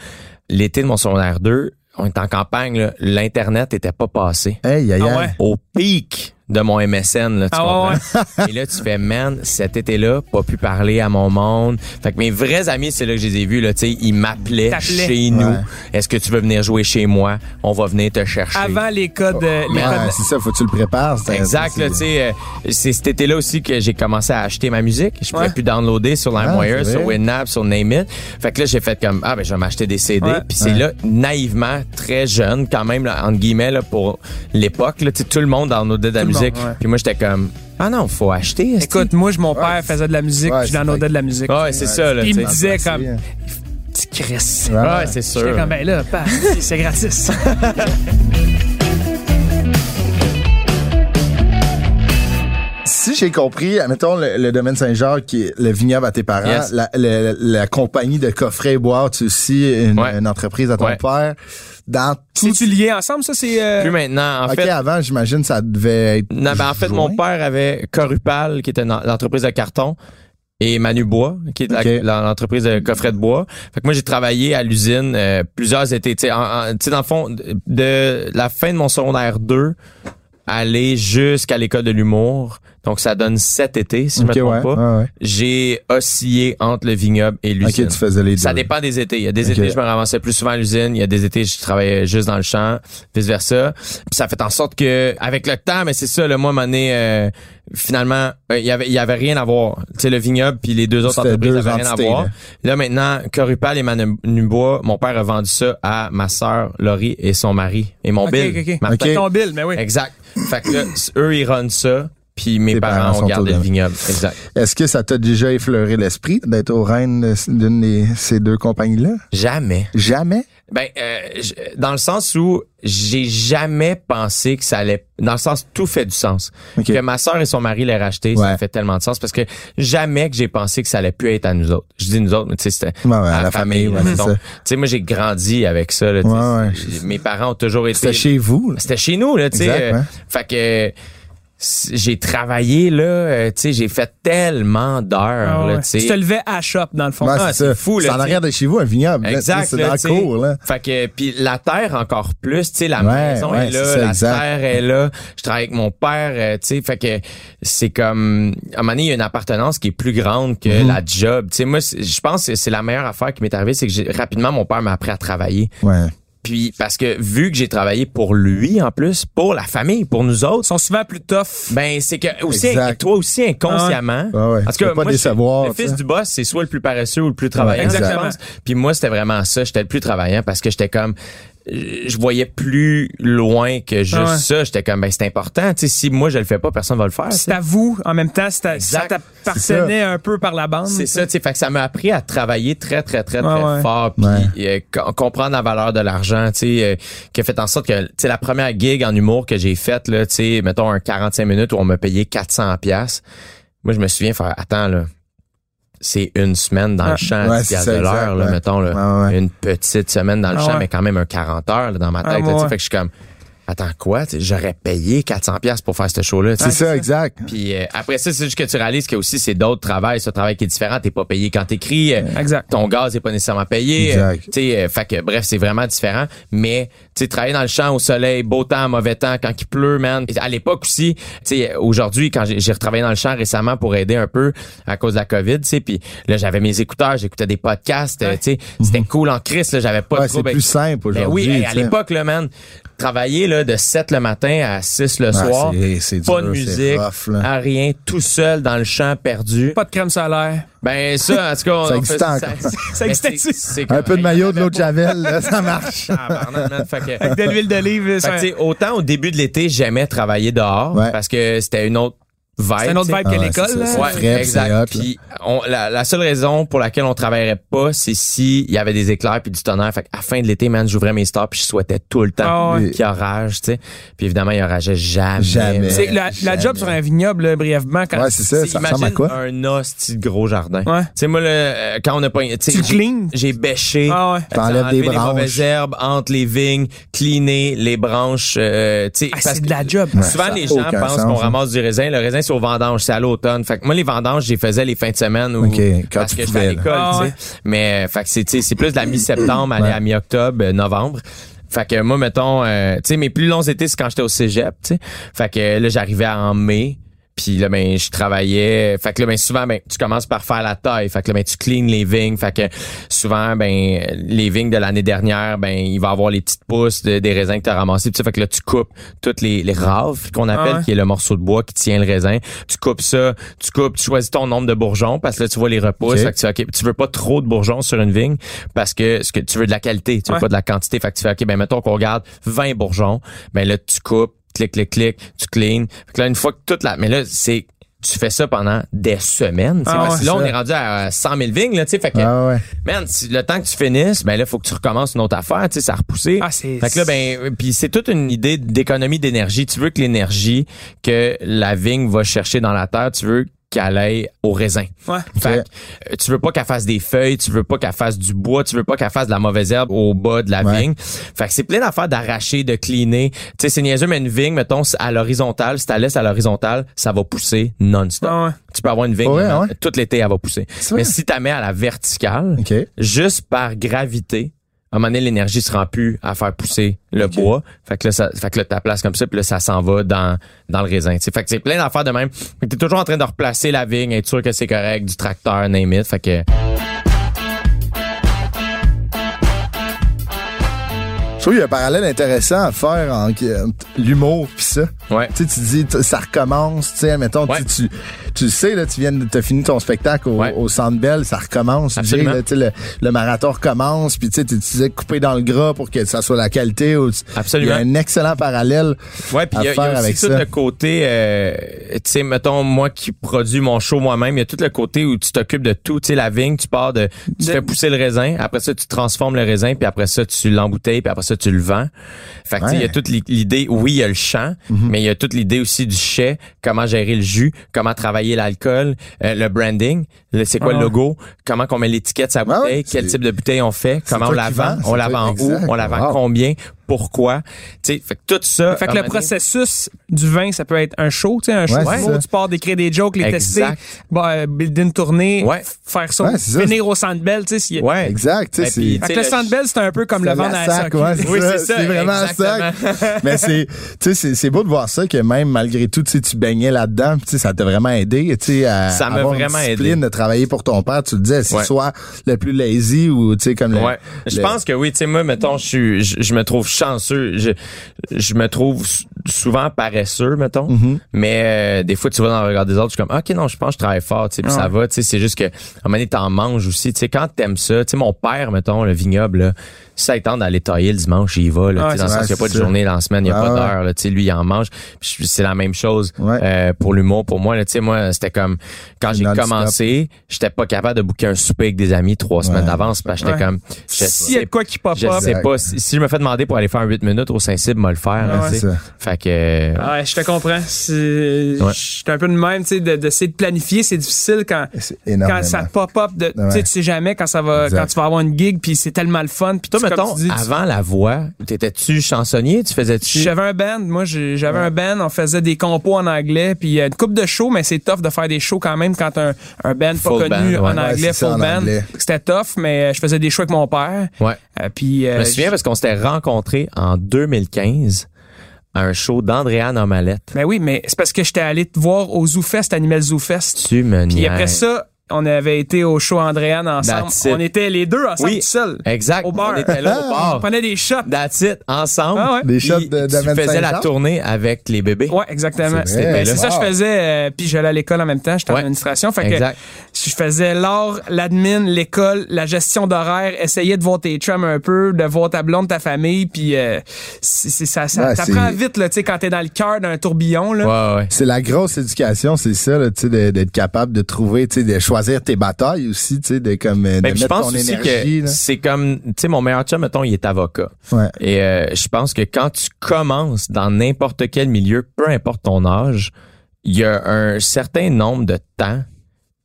l'été de mon secondaire 2, on était en campagne, là, l'internet était pas passé. Aïe, aïe, Ah? Au pic de mon MSN, là, tu Ah ouais, comprends? Et là, tu fais, man, cet été-là, pas pu parler à mon monde. Fait que mes vrais amis, c'est là que je les ai vus, là, tu sais, ils m'appelaient chez nous. Ouais. Est-ce que tu veux venir jouer chez moi? On va venir te chercher. Avant les codes, euh, les Ouais, codes- c'est ça, faut que tu le prépares. c'est- Exact, c'est- là, tu sais, euh, c'est cet été-là aussi que j'ai commencé à acheter ma musique. Je pouvais Ouais. plus downloader sur LimeWire, Ah, sur. Winamp, sur Name It. Fait que là, j'ai fait comme, ah, ben, je vais m'acheter des CD. Ouais. Puis c'est Ouais. là, naïvement, très jeune, quand même, là, entre guillemets, là, pour l'époque, là, tu sais, tout le monde downloadait de la le musique. monde, ouais. Puis moi, j'étais comme, ah non, faut acheter. Écoute, moi, je- mon père faisait de la musique, Ouais, puis je vrai. de la musique. Ouais, c'est ça, là, il me disait comme, petit Chris. Ouais. C'est sûr. J'étais comme, ben là, c'est gratis. [laughs] Si j'ai compris, admettons le, le domaine Saint-Jacques, qui est le vignoble à tes parents, Yes. la, la- la compagnie de coffrets et boîtes aussi, une, Ouais. une entreprise à ton Ouais. père. Dans tout. C'est-tu lié ensemble, ça? C'est. euh, Plus maintenant, en ok, fait, avant, j'imagine, ça devait être. Non, ben en fait, joint. mon père avait Corupal, qui était l'entreprise de carton, et Manu Bois, qui est l'entreprise de coffret de bois. Fait que moi, j'ai travaillé à l'usine euh, plusieurs étés. Tu sais, en- en- tu sais, dans le fond, de, de la fin de mon secondaire 2, aller jusqu'à l'école de l'humour. Donc, ça donne sept étés, si Ok, je me ouais, trompe pas. ouais, ouais. J'ai oscillé entre le vignoble et Ok, l'usine. tu faisais les deux. Ça dépend des étés. Il y a des étés, je me ramassais plus souvent à l'usine. Il y a des étés, je travaillais juste dans le champ, vice versa. Puis ça fait en sorte que, avec le temps, mais c'est ça, le mois, m'année, euh, finalement, euh, il y avait, il y avait rien à voir. Tu sais, le vignoble puis les deux autres entreprises deux avaient rien à voir. là. Là, maintenant, Corupal et Manubois, mon père a vendu ça à ma sœur Laurie et son mari et mon Bill. ok, ok. Martin. Ton bill, mais oui. Exact. Fait que là, eux, ils runnent ça. Puis mes parents ont gardé le vignoble. Exact. Est-ce que ça t'a déjà effleuré l'esprit d'être au reine de- d'une de ces deux compagnies-là? Jamais. Jamais? Ben, euh, dans le sens où j'ai jamais pensé que ça allait. Dans le sens, tout fait du sens. Ok. Que ma sœur et son mari l'aient racheté, Ouais. ça fait tellement de sens parce que jamais que j'ai pensé que ça allait plus être à nous autres. Je dis nous autres, mais tu sais, c'était Ouais, ouais, à à la famille, ça. Tu sais, moi, j'ai grandi avec ça. Là, Mes parents ont toujours été. C'était chez vous? C'était chez nous, là, tu sais. Euh, ouais. Fait que j'ai travaillé là, euh, tu sais, j'ai fait tellement d'heures, Ah là, tu sais. Tu te levais à shop, dans le fond. Ouais, Ah, c'est fou, là, C'est en arrière de chez vous, un vignoble. Exact. C'est dans le cours, là. Fait que puis la terre encore plus, tu sais la Ouais, maison ouais, est là, la exact. terre est là. Je travaille avec mon père, euh, tu sais, fait que c'est comme à un moment donné, il y a une appartenance qui est plus grande que Mm-hmm. la job. Tu sais moi je pense que c'est la meilleure affaire qui m'est arrivée, c'est que rapidement mon père m'a appris à travailler. Ouais. Puis parce que vu que j'ai travaillé pour lui en plus, pour la famille, pour nous Ils autres, sont souvent plus tough. ben c'est que aussi Exact. toi aussi inconsciemment. Ah ouais. Parce Tu que peux pas moi, le fils du boss, c'est soit le plus paresseux ou le plus travaillant. Exactement. Puis moi, c'était vraiment ça. J'étais le plus travaillant parce que j'étais comme je voyais plus loin que juste Ah ouais. ça. J'étais comme ben c'est important. Tu sais, si moi je le fais pas, personne va le faire. C'est à vous, en même temps, c'est à- ça t'appartenait un peu par la bande. C'est ça, tu sais, fait que ça m'a appris à travailler très très très très Ouais, fort puis Ouais. euh, co- comprendre la valeur de l'argent, tu sais, euh, qui a fait en sorte que tu sais la première gig en humour que j'ai faite là, tu sais, mettons un 45 minutes où on m'a payé 400 pièces. Moi je me souviens faire attends là, c'est une semaine dans le champ, Ouais, 10 c'est piastres ça, de l'heure là, mettons là, Ouais, ouais. une petite semaine dans le Ah champ mais quand même un 40 heures là, dans ma tête, Ah, là, ouais. fait que je suis comme attends quoi, Tu sais, j'aurais payé 400 pièces pour faire ce show-là. tu sais. C'est ça, exact. Puis euh, après ça, c'est juste que tu réalises que aussi c'est d'autres travails, ce travail qui est différent. T'es pas payé quand t'écris. euh, Exact. Ton gaz est pas nécessairement payé. Exact. Euh, tu sais, euh, fait que bref, c'est vraiment différent. Mais tu sais, travailler dans le champ au soleil, beau temps, mauvais temps, quand il pleut, man. Et À l'époque aussi, tu sais, aujourd'hui, quand j'ai j'ai retravaillé dans le champ récemment pour aider un peu à cause de la COVID, tu sais, puis là j'avais mes écouteurs, j'écoutais des podcasts, tu sais, c'était cool en crise, là, j'avais pas Mhm. Ouais, de c'est plus simple ben aujourd'hui. oui, à l'époque, là, man, travailler là, de 7 le matin à 6 le Ouais, soir, c'est- c'est pas dur, de musique, rough, là. à rien, tout seul dans le champ perdu. Pas de crème solaire. Ben ça, en tout cas, on- [laughs] Ça on existe fait- encore. Ça Ben, existait-tu? c'est- c'est Un peu de maillot, de l'eau de Javel, là, ça marche. [laughs] Ah. Fait que- Avec de l'huile d'olive. Fait ça- que, autant au début de l'été, j'aimais travailler dehors Ouais. parce que c'était une autre vibe. C'est un autre vibe que Ah l'école. Ouais, frais, exact. hot. Puis on- la, la seule raison pour laquelle on travaillerait pas, c'est si il y avait des éclairs puis du tonnerre. Fait la fin de l'été, man, j'ouvrais mes stores puis je souhaitais tout le temps Ah ouais. qu'il orage, tu sais. Puis évidemment, il orageait jamais. Jamais. C'est la, la job sur un vignoble, là, brièvement, quand Ouais, c'est ça, ça ressemble à quoi? un hostie de gros jardin. Ouais. Tu sais, moi, le, euh, quand on a pas... tu le j'ai- bêché. Ah ouais. euh, T'enlèves des les branches. mauvaises herbes entre les vignes, cleaner les branches. euh, tu sais, Ah, c'est de la job. Souvent, les gens pensent qu'on hein. ramasse du raisin. Le raisin, c'est au vendange, c'est à l'automne. Fait que moi, les vendanges, je les faisais les fins de semaine ou Ok, quand parce tu que j'étais à l'école, Ah tu sais. ouais. Mais, euh, fait que c'est, tu sais, c'est plus de la mi-septembre, aller Ouais. à mi-octobre, euh, novembre. Fait que moi, mettons, euh, tu sais, mes plus longs étés, c'est quand j'étais au cégep, tu sais. Fait que là, j'arrivais en mai. Puis là, ben, je travaillais. Fait que là, ben, souvent, ben, tu commences par faire la taille. Fait que là, ben, tu cleans les vignes. Fait que souvent, ben, les vignes de l'année dernière, ben, il va avoir les petites pousses de- des raisins que tu as ramassés. Puis ça, fait que là, tu coupes toutes les, les raves qu'on appelle, Ah ouais. qui est le morceau de bois qui tient le raisin. Tu coupes ça, tu coupes, tu choisis ton nombre de bourgeons parce que là, tu vois les repousses. Fait que tu, fais, OK, tu veux pas trop de bourgeons sur une vigne parce que ce que tu veux de la qualité, tu veux Ouais. pas de la quantité. Fait que tu fais, OK, ben, mettons qu'on regarde 20 bourgeons. Ben là, tu coupes, clic, clic, clic, tu clean. Fait que là, une fois que toute la, mais là, c'est, tu fais ça pendant des semaines. Ah parce ouais, là, on est rendu à 100 000 vignes, là, tu sais. Fait que, Ah ouais. man, le temps que tu finisses, ben là, faut que tu recommences une autre affaire, tu sais, ça a repoussé. Ah, c'est- Fait que là, ben, puis c'est toute une idée d'économie d'énergie. Tu veux que l'énergie que la vigne va chercher dans la terre, tu veux qu'elle aille au raisin. Ouais. Fait que, euh, tu veux pas qu'elle fasse des feuilles, tu veux pas qu'elle fasse du bois, tu veux pas qu'elle fasse de la mauvaise herbe au bas de la Ouais. vigne. Fait que c'est plein d'affaires d'arracher, de cleaner. Tu sais, c'est niaiseux, mais une vigne, mettons, à l'horizontale, si tu la laisses à l'horizontale, ça va pousser non-stop. Ah ouais. Tu peux avoir une vigne, Ouais, là, ouais? toute l'été, elle va pousser. Mais si tu la mets à la verticale, juste par gravité, à un moment donné, l'énergie se rend plus à faire pousser le bois. Fait que là, ça, fait que là, ta place comme ça, puis là, ça s'en va dans, dans le raisin. tu sais. Fait que c'est plein d'affaires de même. Fait que t'es toujours en train de replacer la vigne, être sûr que c'est correct, du tracteur, name it. Fait que, trouve qu'il y a un parallèle intéressant à faire entre euh, l'humour pis ça. ouais. Tu sais, tu dis, ça recommence, tu sais, mettons, Ouais. tu, tu, sais, là, tu viens de, t'as fini ton spectacle au, Ouais. au Centre Bell, ça recommence. Absolument. Tu sais, le, le marathon recommence, puis tu sais, tu disais couper dans le gras pour que ça soit la qualité. ou tu- Absolument. Il y a un excellent parallèle Ouais, puis à il y a, il y a faire aussi avec tout ça. le côté, euh, tu sais, mettons, moi qui produis mon show moi-même, il y a tout le côté où tu t'occupes de tout, tu sais, la vigne, tu pars de, tu De- fais pousser le raisin, après ça, tu transformes le raisin, puis après ça, tu l'embouteilles, puis après ça, tu le vends. Fait que, tu sais, il y a Ouais. toute l'i- l'idée, oui, il y a le champ, mais il y a toute l'idée aussi du chai, comment gérer le jus, comment travailler l'alcool, euh, le branding, c'est quoi Ah le ouais. logo, comment qu'on met l'étiquette Ah ouais, bouteille, quel type de bouteille on fait, comment on la vend, on la vend où, on la vend Wow. combien, pourquoi, tu sais, fait que tout ça. Fait que le donné- processus du vin, ça peut être un show, tu sais, un show Ouais, où ça. tu pars d'écrire des jokes, les Exact. tester, bah, euh, builder une tournée, Ouais. faire ça, Ouais, c'est ça. finir au Centre Bell, tu sais. Ouais. Exact, tu sais, Ben, puis, c'est... Fait que le Tu sais, Centre Bell, c'est un peu comme le vendre la à la sac, Oui, ça, c'est ça, c'est vraiment un sac. exactement. Mais c'est, tu sais, c'est, beau de voir ça que même malgré tout, tu sais, tu baignais là-dedans, tu sais, ça t'a vraiment aidé, tu sais, à Ça m'a avoir une vraiment discipline aidé. de travailler pour ton père. Tu le disais, c'est soit le plus lazy ou tu sais comme le. Ouais. Je pense que oui, tu sais, moi, mettons, je suis, je, je me trouve chanceux. Je, je me trouve souvent paresseux, mettons. Mhm. Mais euh, des fois, tu vas dans le regard des autres, je suis comme, OK, non, je pense que je travaille fort, tu sais, puis ça va, tu sais, c'est juste que, à un moment donné, t'en manges aussi. Tu sais, quand t'aimes ça, tu sais, mon père, mettons, le vignoble, là, ça tente d'aller tailler le dimanche, il y va, là, Ah, dans le sens qu'il n'y a pas de journée dans la semaine, il n'y a Ah, pas d'heure, là, tu sais, lui, il en mange. C'est la même chose Ouais. euh, pour l'humour. Pour moi, là, tu sais, moi, c'était comme, quand j'ai commencé, j'étais pas capable de booker un souper avec des amis trois semaines Ouais. d'avance, parce que j'étais Ouais. comme, S'il y a quoi qui pop je up, sais pas. Si, si je me fais demander pour aller faire un 8 minutes au Saint-Cybe, me le faire. là, Ouais, tu sais. c'est ça. Fait que euh, Ouais, je te comprends. C'est- Ouais. Je suis un peu de même, tu sais, de- d'essayer de, planifier, c'est difficile quand, quand ça pop-up. de- Tu sais, jamais quand ça va, quand tu vas avoir une gig, puis c'est tellement le fun. Puis toi, mettons, dis, avant la voix, t'étais-tu chansonnier? Tu faisais-tu? J'avais un band, moi j'avais un band, on faisait des compos en anglais, puis euh, une coupe de shows, mais c'est tough de faire des shows quand même quand un, un band pas connu ouais. en anglais, full en band. C'était tough, mais euh, je faisais des shows avec mon père. Ouais. Euh, puis, euh, Je me souviens parce qu'on s'était rencontrés en 2015 à un show d'Andréane Omalette. Ben oui, mais c'est parce que j'étais allé te voir au ZooFest, animal ZooFest. Tu me Puis après ça, on avait été au show Andréane ensemble. On était les deux ensemble Oui. tout seuls. Exact. Au bar. On était là au [laughs] On bar. prenait des shots. That's it, ensemble. Ah ouais. Des shots de- de Tu 25 faisais la tournée avec les bébés. Ouais, exactement. C'est Ben, ça que wow. je faisais. euh, puis j'allais à l'école en même temps. J'étais en Ouais. administration. Fait que Exact. je faisais l'art, l'admin, l'école, la gestion d'horaire, essayer de voir tes chums un peu, de voir ta blonde, ta famille. Puis euh, c'est, c'est- ça, ça Ouais, vite là, tu sais, quand t'es dans le cœur d'un tourbillon là. Ouais, ouais. C'est la grosse éducation, c'est ça, là, tu sais, de- d'être capable de trouver, tu sais, de choisir tes batailles aussi, tu sais, de comme euh, de Ben, puis je pense ton aussi énergie. que c'est comme, tu sais, mon meilleur chum, mettons, il est avocat. Ouais. Et euh, je pense que quand tu commences dans n'importe quel milieu, peu importe ton âge, il y a un certain nombre de temps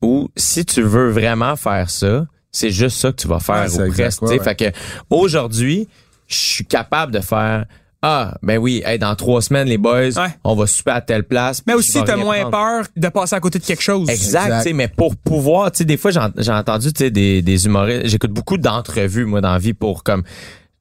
où si tu veux vraiment faire ça, c'est juste ça que tu vas faire Ouais, tu sais. ouais. Fait que aujourd'hui, je suis capable de faire ah ben oui, hey, dans trois semaines les boys, Ouais. on va souper à telle place. Mais aussi t'as moins prendre. peur de passer à côté de quelque chose. Exact, Exact. tu sais, mais pour pouvoir, tu sais, des fois, j'ai j'ai entendu, tu sais, des, des humoristes, j'écoute beaucoup d'entrevues, moi, dans la vie pour, comme,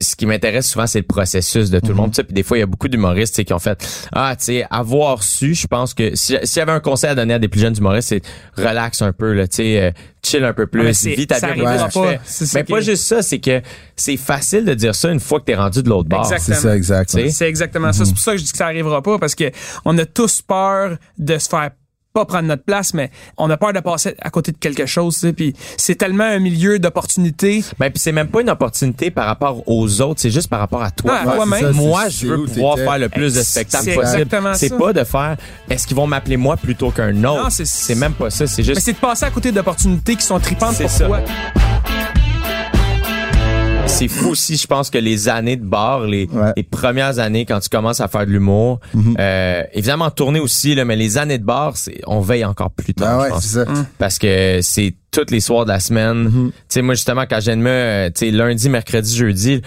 ce qui m'intéresse souvent, c'est le processus de tout le monde, tu sais, puis des fois, il y a beaucoup d'humoristes, tu sais, qui ont fait, ah, tu sais, avoir su, je pense que, si, s'il y avait un conseil à donner à des plus jeunes humoristes, c'est relax un peu, là, tu sais, euh, chill un peu plus, mais ta ça vie. pas. fais. Mais pas juste ça, c'est que c'est facile de dire ça une fois que t'es rendu de l'autre bord. C'est ça, exact. C'est exactement ça. C'est pour ça que je dis que ça arrivera pas parce que on a tous peur de se faire pas prendre notre place, mais on a peur de passer à côté de quelque chose. tu sais. Puis c'est tellement un milieu d'opportunités. Ben puis c'est même pas une opportunité par rapport aux autres, c'est juste par rapport à toi. Ah, ça, Moi, je veux pouvoir faire le plus de spectacles possible. exactement C'est pas de faire est-ce qu'ils vont m'appeler moi plutôt qu'un autre? Non, c'est- c'est même pas ça, c'est Mais juste c'est de passer à côté d'opportunités qui sont tripantes C'est pour ça. toi. C'est fou aussi, je pense que les années de bar, les, Ouais. Mhm. les premières années quand tu commences à faire de l'humour, euh, évidemment tourner aussi là, mais les années de bar, c'est on veille encore plus tard, Ah je ouais, pense. ça. parce que c'est tous les soirs de la semaine. Mhm. Tu sais moi justement quand je viens de me tu sais lundi, mercredi, jeudi,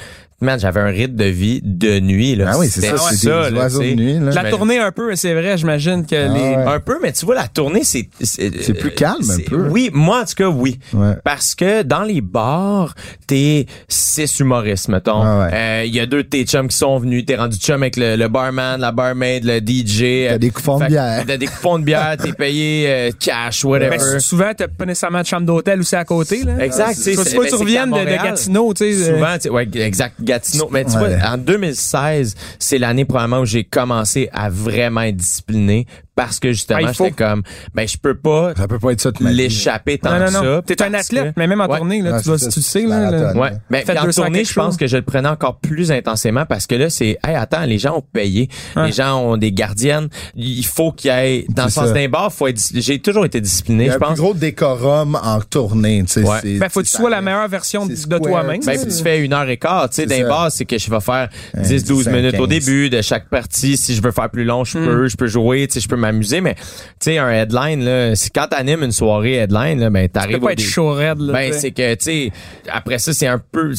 man, j'avais un rythme de vie de nuit là. Ah oui, c'est ça, c'est des là, oiseaux tu de sais. nuit, là. La Mais- tournée un peu, c'est vrai, j'imagine que Ah les. ouais. Un peu, mais tu vois, la tournée, c'est... C'est plus calme, un c'est- peu. Oui, moi, en tout cas, oui. Ouais. Parce que dans les bars, t'es six humoristes, mettons. Ah ouais. Euh, Il y a deux de tes chums qui sont venus. T'es rendu chum avec le, le barman, la barmaid, le DJ. T'as des coupons de bière. T'as des coupons de bière, t'es payé euh, cash, whatever. Ben, souvent, t'as pas nécessairement de chambre d'hôtel aussi à côté. Là. Exact, c'est- pas ben, que tu c'est reviennes de, Gatineau, euh, Souvent, tu sais, ouais, exact, Gatineau. Mais tu Ouais. vois, en 2016, c'est l'année probablement où j'ai commencé à vraiment être discipliné parce que Ah, justement, faut. j'étais comme, ben, je peux pas Ça peut pas être ça l'échapper tant Non, non, que non. ça. T'es un athlète, que- mais même en Ouais. tournée, là, tu, ça, tu le sais. Là. Ouais. Ben, Faites puis en 200 tournée, je pense que je le prenais encore plus intensément parce que là, c'est, hey, attends, les gens ont payé. Les gens ont des gardiennes. Il faut qu'il y ait, dans le sens d'un bar, faut être, j'ai toujours été Il discipliné, y a je un pense. gros décorum en tournée, tu sais. Ouais. Ben, faut que tu sois la meilleure version de toi-même. Ben, puis tu fais une heure et quart, tu sais, d'un bar, c'est que je vais faire Ouais, 10, 12 10, minutes au 15. début de chaque partie. Si je veux faire plus long, je Hmm. peux, je peux jouer, tu sais, je peux m'amuser, mais, tu sais, un headline, là, c'est quand t'animes une soirée headline, là, ben, Tu t'arrives peux au pas être dé- chaud raide, là. Ben, tu c'est que, tu sais, après ça, c'est un peu...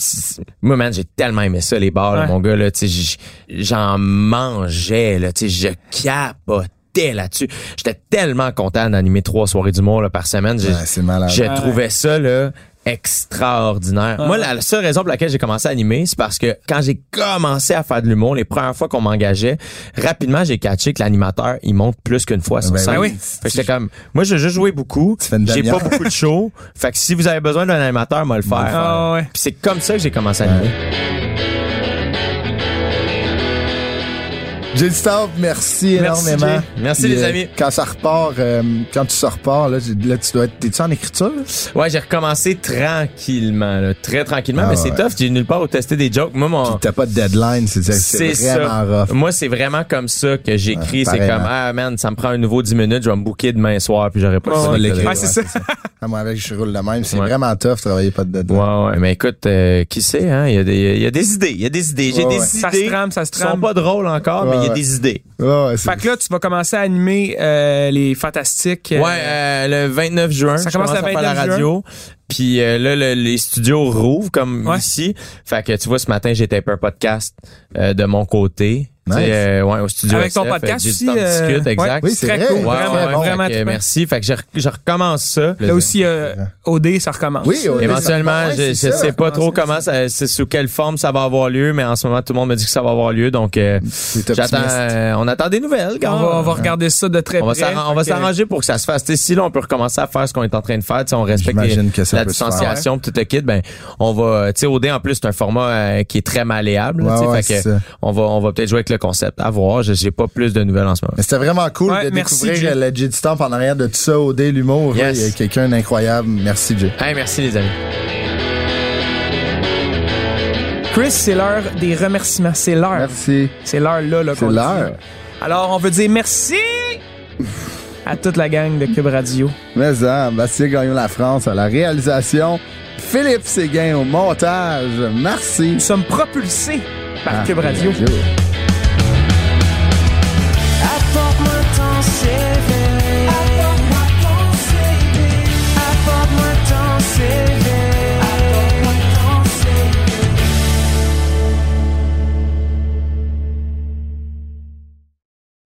Moi, man, j'ai tellement aimé ça, les bars, là, mon gars, là, tu sais, j'en mangeais, là, tu sais, je capotais là-dessus. J'étais tellement content d'animer trois soirées d'humour, là, par semaine. Je, Ouais, c'est malade. je Ouais. trouvais ça, là, extraordinaire. Ouais. Moi, la, la seule raison pour laquelle j'ai commencé à animer, c'est parce que quand j'ai commencé à faire de l'humour, les premières fois qu'on m'engageait, rapidement, j'ai catché que l'animateur, il monte plus qu'une fois sur Ben scène. oui. Fait que j'étais comme, moi, je veux juste jouer beaucoup. J'ai pas beaucoup de shows. fait que si vous avez besoin d'un animateur, moi le faire. Ah, ouais. Puis c'est comme ça que j'ai commencé à animer. Jay Staub, merci, Merci, énormément. Jay. Merci, les euh, amis. Quand ça repart, euh, quand tu sors repars, là, tu dois être, t'es-tu en écriture? Ouais, j'ai recommencé tranquillement, là, très tranquillement, Ah mais c'est tough. J'ai nulle part où tester des jokes. Moi, mon, Puis t'as pas de deadline, c'est, c'est, c'est vraiment ça. rough. Moi, c'est vraiment comme ça que j'écris. C'est comme, ah man, ça me prend un nouveau 10 minutes, je vais me booker demain soir, puis j'aurai pas le temps ouais. de l'écrire. Ouais, c'est ça. Ah, moi, avec, je roule le même. C'est Ouais. vraiment tough, travailler pas de deadline. Ouais, ouais, mais écoute, euh, qui sait, hein, il y, a des- il y a des idées, il y a des idées. J'ai Ouais, des ouais. idées. Ça se trame, ça se qui sont trame. pas drôles encore, mais y a ouais. des idées. Ouais, ouais, c'est- Fait que là, tu vas commencer à animer euh, les Fantastiques. euh, Ouais, euh, le 29 juin, Ça je commence commence le à faire la 29 radio. Puis euh, là, le- les studios rouvrent comme Ouais. ici. Fait que tu vois, ce matin, j'ai tapé un podcast euh, de mon côté. Nice. Euh, ouais, au studio Avec ton podcast aussi, euh, discute, exact. ouais. Oui, c'est Très vrai. cool. Ouais, Vraiment, ouais, ouais. vraiment Fait merci. Fait que je, je recommence ça. Là aussi, euh, OD, ça recommence. Oui, OD. Éventuellement, je, je ça. sais pas trop comment ça, c'est sous quelle forme ça va avoir lieu, mais en ce moment, tout le monde me dit que ça va avoir lieu, donc euh, j'attends. euh, on attend des nouvelles. On quand va, on va regarder ça de très on va près. on va s'arranger pour que ça se fasse. Tu sais, si là, on peut recommencer à faire ce qu'on est en train de faire, tu sais, on respecte les- la distanciation, tout le kit, ben, on va, tu sais, OD, en plus, c'est un format euh, qui est très malléable, là, Ouais, tu sais, ouais, fait c'est que ça. on va, on va peut-être jouer avec le concept. À voir, j'ai j'ai pas plus de nouvelles en ce moment. Mais c'était vraiment cool Ouais, de merci, découvrir le J Stamp en arrière de tout ça, OD, l'humour. Yes. Il y a quelqu'un d'incroyable. Merci, Jay. Hey, merci les amis. Chris, c'est l'heure des remerciements. C'est l'heure. Merci. C'est l'heure là, là C'est l'heure. Alors, on veut dire merci à toute la gang de Cube Radio. Mais hein, Bastien Gagnon La France à la réalisation. Philippe Séguin au montage. Merci. Nous sommes propulsés par Ah, Cube Radio.